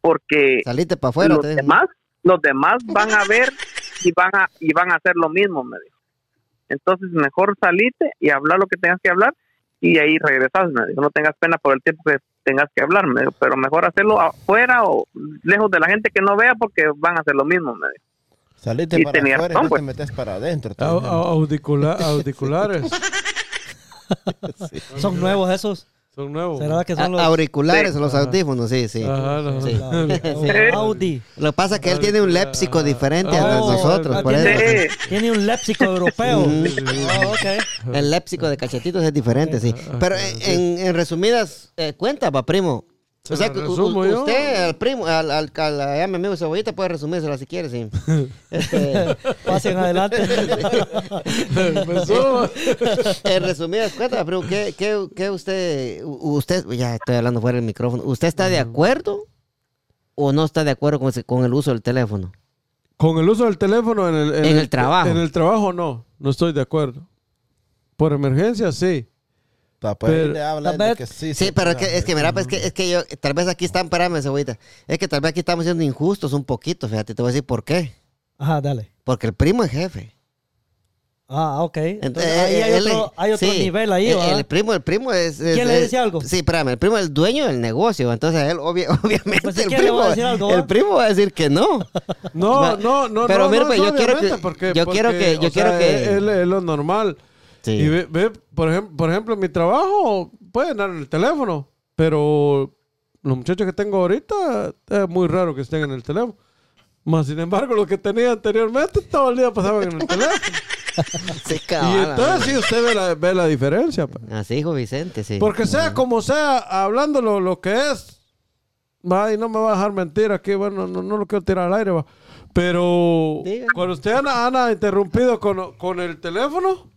porque Salite para afuera. los demás, los demás van a ver y van a, y van a hacer lo mismo, me dijo. Entonces mejor salite y hablar lo que tengas que hablar y ahí regresas, me dijo, no tengas pena por el tiempo que tengas que hablar, me dijo, pero mejor hacerlo afuera o lejos de la gente que no vea porque van a hacer lo mismo, me dijo. Saliste Y para tenía afuera y no pues. te metes para adentro. Au- audicula- audiculares. Son nuevos esos. Son nuevos. ¿Será que son los auriculares, Sí. los audífonos, sí, sí. Ajá, los- Sí. la- Audi? Lo que pasa es que él tiene un léxico diferente a Oh, nosotros, ah, por tiene- eso. Sí. Tiene un léxico europeo. Mm. Oh. El léxico de cachetitos es diferente, sí. Pero en, en- en resumidas eh, cuentas, va, primo. Se O sea, resumo yo. usted, al primo, al, al, al- a mi amigo Cebollita puede resumírsela si quiere, sí. Este, Pasen adelante. En resumidas cuentas, primo, ¿qué, qué, qué usted, usted, ya estoy hablando fuera del micrófono, ¿usted está de acuerdo o no está de acuerdo con, ese- con el uso del teléfono? Con el uso del teléfono en el, En el trabajo. En el trabajo no, no estoy de acuerdo. Por emergencia sí. Para poder hablar de que sí. Sí, pero es que, es que mira, pues, es que, es que yo, tal vez aquí están, espérame, cebollita. Es que tal vez aquí estamos siendo injustos un poquito, fíjate, te voy a decir por qué. Ajá, dale. Porque el primo es jefe. Ah, ok. Entonces, Entonces, ahí hay él- otro, hay otro sí, nivel ahí, el, ¿verdad? el primo, el primo es. es- ¿Quién le dice algo? Sí, espérame, el primo es el dueño del negocio. Entonces él, obvia- obviamente, Pues, si el, primo, va a decir algo, el primo va a decir que no. No, no, no. pero no, mira, no, pues, no, yo quiero que- porque- yo quiero que- yo o quiero sea, que- Es, es lo normal. Sí. Y ve, ve, por, ejemplo, por ejemplo, en mi trabajo pueden dar el teléfono, pero los muchachos que tengo ahorita es muy raro que estén en el teléfono. Más sin embargo, los que tenía anteriormente todo el día pasaban en el teléfono. Sí, y entonces sí usted ve la, ve la diferencia. pues. Así dijo Vicente, sí. Porque sea como sea, hablando lo, lo que es, va, y no me va a dejar mentir aquí, bueno, no, no lo quiero tirar al aire, va. Pero cuando usted Ana, Ana, interrumpido con, con el teléfono,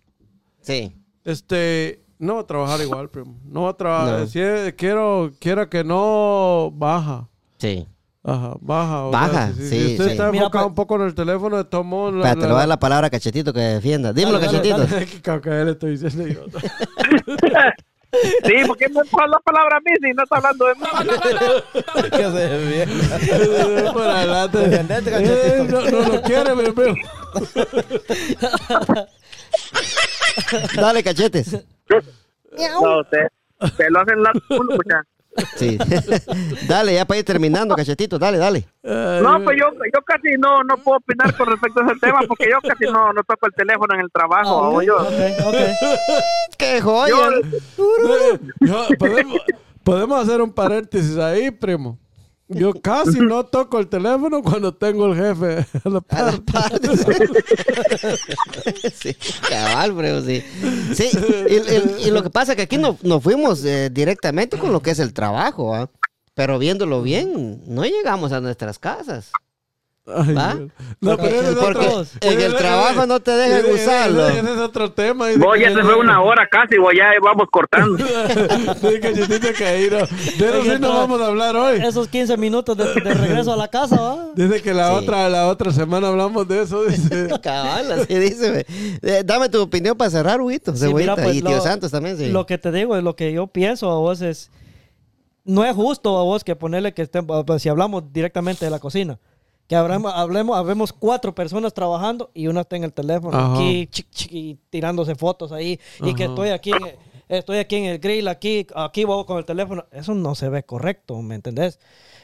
Sí. este, no va a trabajar igual, primo. No va a trabajar. No. Si es- quiero, quiera que no, baja. Sí. Ajá, baja. Baja, sea, si, si sí, usted sí. está Mira, enfocado pues- un poco en el teléfono, tomó la... Espérate, le voy a dar la palabra a Cachetito que defienda. Dímelo, Dale, dale, Cachetito. dale. ¿Qué caca le estoy diciendo yo? Sí, porque me pone la palabra a mí si no está hablando de mí. Que se bien. Por adelante. Defendete, cachetito. Eh, no, no lo quiere, mi primo. Dale, cachetes. No, usted, se lo hacen la muchacha. Sí. dale, ya para ir terminando, Cachetito. Dale, dale. No, pues yo, yo casi no, no puedo opinar con respecto a ese tema porque yo casi no, no toco el teléfono en el trabajo. Ah, o yo. ok, ok. ¡Qué joya! Yo- podemos, podemos hacer un paréntesis ahí, primo. Yo casi no toco el teléfono cuando tengo el jefe a la A par. sí, cabal, bro, sí. Sí, y, y- y lo que pasa es que aquí no, nos fuimos eh, directamente con lo que es el trabajo, ¿ah? Pero viéndolo bien, no llegamos a nuestras casas. Ay, ¿Va? No, Porque- pero porque otro- en el trabajo no te dejan ese- usarlo. Ese, es otro tema. Voy, ya se fue una hora casi, voy, ya vamos cortando. Dice cachetito no. De eso sí no vamos a hablar hoy. Esos 15 minutos de, de regreso a la casa, ¿va? Dice que la Sí. otra la otra semana hablamos de eso. Dice. Cabal, así dice. Eh, dame tu opinión para cerrar, Huguito. Sí, pues, y Tío lo- Santos también, sí. Lo que te digo es lo que yo pienso a vos es. No es justo a vos que ponerle que estén. pues, si hablamos directamente de la cocina. Que hablemos, hablemos, habemos cuatro personas trabajando y una está en el teléfono Ajá. aquí chic, chic, y tirándose fotos ahí. Y que estoy aquí, en- estoy aquí en el grill, aquí, aquí voy con el teléfono. Eso no se ve correcto, ¿me entendés?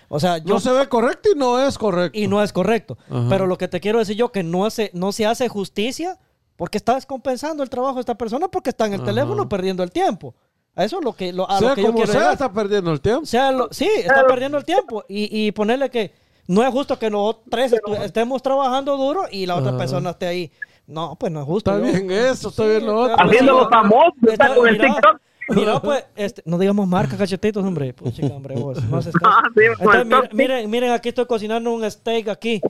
O sea, yo No se ve correcto y no es correcto. y no es correcto. Ajá. Pero lo que te quiero decir yo que no se, no se hace justicia porque está descompensando el trabajo de esta persona porque está en el Ajá. teléfono perdiendo el tiempo. A eso es lo que, lo, a sea lo que yo como quiero sea, llegar. está perdiendo el tiempo. O sea, lo- sí, está perdiendo el tiempo. Y, y ponerle que no es justo que los tres estemos trabajando duro y la otra persona esté ahí. No, pues no es justo. Está yo- bien eso, está bien lo otro. Haciendo los famosos, está con el mira, TikTok. Mira, pues, este, no digamos marca cachetitos, hombre. Pues, chica, hombre, vos. No haces caso. Ah, sí, Entonces, miren, miren, aquí estoy cocinando un steak aquí.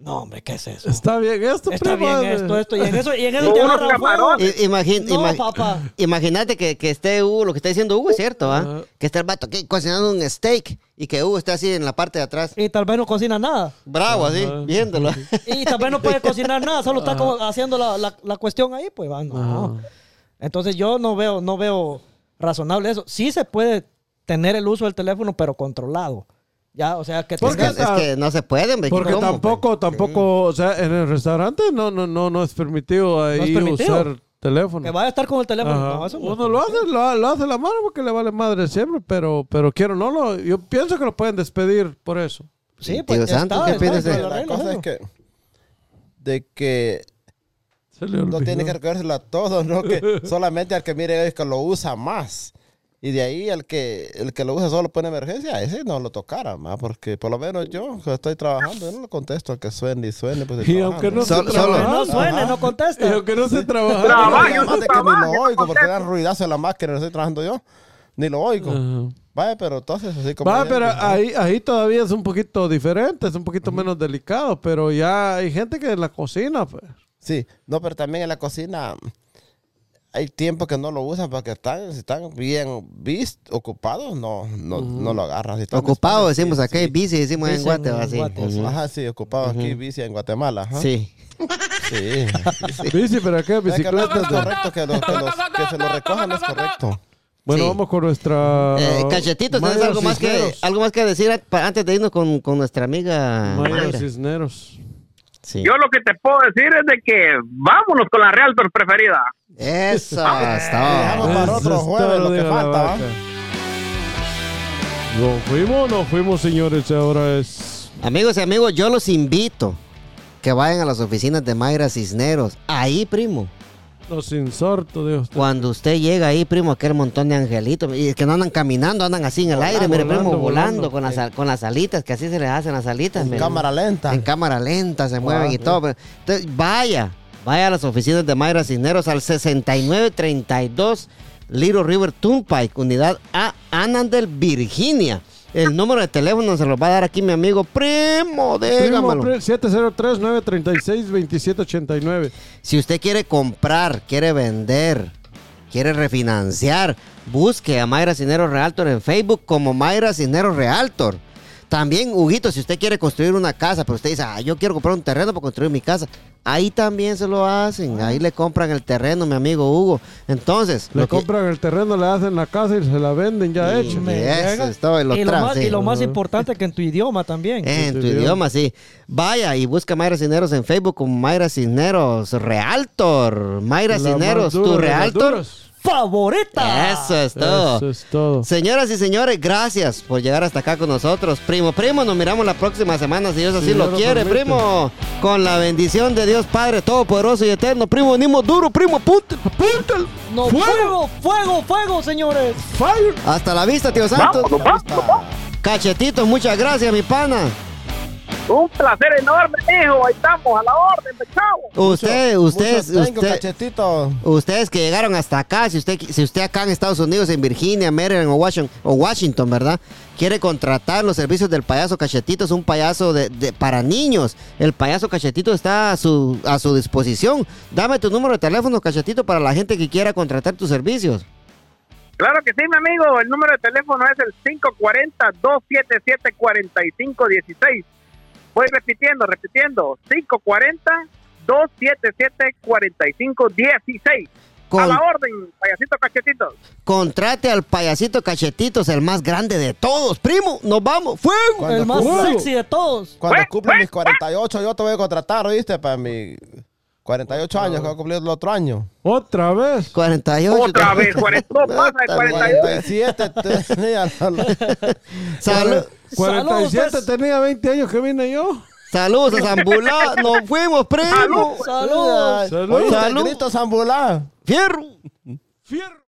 No, hombre, ¿qué es eso? Está bien esto, Está primo. bien esto, esto. Y en eso, y en eso Con te agarra fuego. camarones. I- imagín- No, ima- papá. Imagínate que, que esté Hugo, lo que está diciendo Hugo es cierto, ¿ah? Que esté el vato aquí cocinando un steak y que Hugo esté así en la parte de atrás. Y tal vez no cocina nada. Bravo, así, viéndolo. Y tal vez no puede cocinar nada, solo está como haciendo la, la, la cuestión ahí, pues va, no. Entonces yo no veo, no veo razonable eso. Sí se puede tener el uso del teléfono, pero controlado. Ya, o sea, que Es Porque es que no se puede, hombre. Porque ¿cómo, tampoco, tampoco, o sea, en el restaurante no, no, no, no es permitido ahí es permitido. usar teléfono. que vaya a estar con el teléfono. No, eso no Uno lo hace, lo, lo hace la mano porque le vale madre siempre, pero, pero quiero no lo, yo pienso que lo pueden despedir por eso. Sí, pues Tío Santos, está, ¿qué está piensas de- La cosa es que de que Se le no tiene que recogérselo a todos, no que solamente al que mire es que lo usa más. Y de ahí el que el que lo usa solo pone emergencia, ese no lo tocara más, porque por lo menos yo que estoy trabajando, yo no le contesto al que suene y suene, pues Y aunque no solo- no suene, Ajá. no y contesta. aunque no se trabaja. Trabaja. Además de que ni lo oigo, porque dan ruidazo en la máquina, no estoy trabajando yo, ni lo oigo. Ajá. Vaya, pero entonces así como... Va, ella, pero pues, ahí, ahí todavía es un poquito diferente, es un poquito menos delicado, pero ya hay gente que en la cocina, pues. Sí, no, pero también en la cocina hay tiempo que no lo usan porque están, si están bien vist, ocupados, no, no, no lo agarran. Si están Ocupado, después, decimos acá, sí. bici, decimos en Bici Guate, en va, así. Guate, Ujú. Ajá, sí, ocupado aquí, bici en Guatemala. Ajá. Sí. Sí. Bici, pero que no es Bicicleta. correcto que, lo- que los- que se lo recojan, es correcto. Bueno, Sí. vamos con nuestra. Eh, cachetito, ¿tenés Mayra algo más, que, algo más que decir antes de irnos con, con nuestra amiga Mayra Mayra? Cisneros. Sí. Yo lo que te puedo decir es de que vámonos con la Realtor preferida. Eso Dejamos está. para otro jueves lo que falta. Nos fuimos, nos fuimos, señores. Ahora es. Amigos y amigos, yo los invito que vayan a las oficinas de Mayra Cisneros. Ahí, primo. Los insortos de usted. Cuando usted llega ahí, primo, aquel montón de angelitos. Y que no andan caminando, andan así en el aire, mire, volando, primo, volando, volando. con, las, con las alitas, que así se les hacen las alitas. En mire. cámara lenta. En cámara lenta se mueven y todo. pero- Entonces, vaya, vaya a las oficinas de Mayra Cisneros al 6932 Little River Turnpike, unidad A, Anandel, Virginia. El número de teléfono se lo va a dar aquí mi amigo Primo, pre- 703-936-2789. Si usted quiere comprar, quiere vender, quiere refinanciar, busque a Mayra Cisneros Realtor en Facebook como Mayra Cisneros Realtor. También, Huguito, si usted quiere construir una casa, pero usted dice, ah, yo quiero comprar un terreno para construir mi casa, ahí también se lo hacen. Ahí le compran el terreno, mi amigo Hugo. Entonces, Le que- compran el terreno, le hacen la casa y se la venden ya hecha. me Eso llega. es todo, y lo y, lo más, sí. y lo más importante que en tu idioma también. En tu tu idioma. idioma, sí. Vaya y busca Mayra Cisneros en Facebook como Mayra Cisneros Realtor. Mayra La Cisneros, dura tu Realtor. ¡Favorita! Eso es todo. Eso es todo. Señoras y señores, gracias por llegar hasta acá con nosotros. Primo, primo, nos miramos la próxima semana, si Dios así lo quiere, permite. primo. Con la bendición de Dios Padre Todopoderoso y Eterno. Primo, venimos duro, primo. ¡No, fuego, fuego, fuego, señores! Fire. Hasta la vista, tío Santos. Vámonos, vámonos. Cachetitos, muchas gracias, mi pana. Un placer enorme, hijo. Ahí estamos, a la orden, chavo. Usted, ustedes, usted. Ustedes que llegaron hasta acá, si usted, si usted acá en Estados Unidos, en Virginia, Maryland o Washington, o Washington, ¿verdad? Quiere contratar los servicios del payaso Cachetito, es un payaso de, de- para niños. El payaso Cachetito está a su, a su disposición. Dame tu número de teléfono, Cachetito, para la gente que quiera contratar tus servicios. Claro que sí, mi amigo. El número de teléfono es el 540-277-4516. Voy repitiendo, repitiendo. 540-277-4516. Con- A la orden, payasito cachetitos. Contrate al payasito Cachetitos, el más grande de todos, primo. Nos vamos, fuego. Cuando el más fuego. sexy de todos. Cuando cumpla mis 48, yo te voy a contratar, ¿oíste? Para mis 48 años que voy a cumplir el otro año. Otra vez. 48. Otra vez, 40, no pasa de 48. 47 tenía. Salud- 47 pues. tenía 20 años que vine yo. saludos a Zambulá. Nos fuimos, primo. Salud. ¡Saludos! Salud. Oíste, Salud. grito Zambulá. Fierro. Fierro.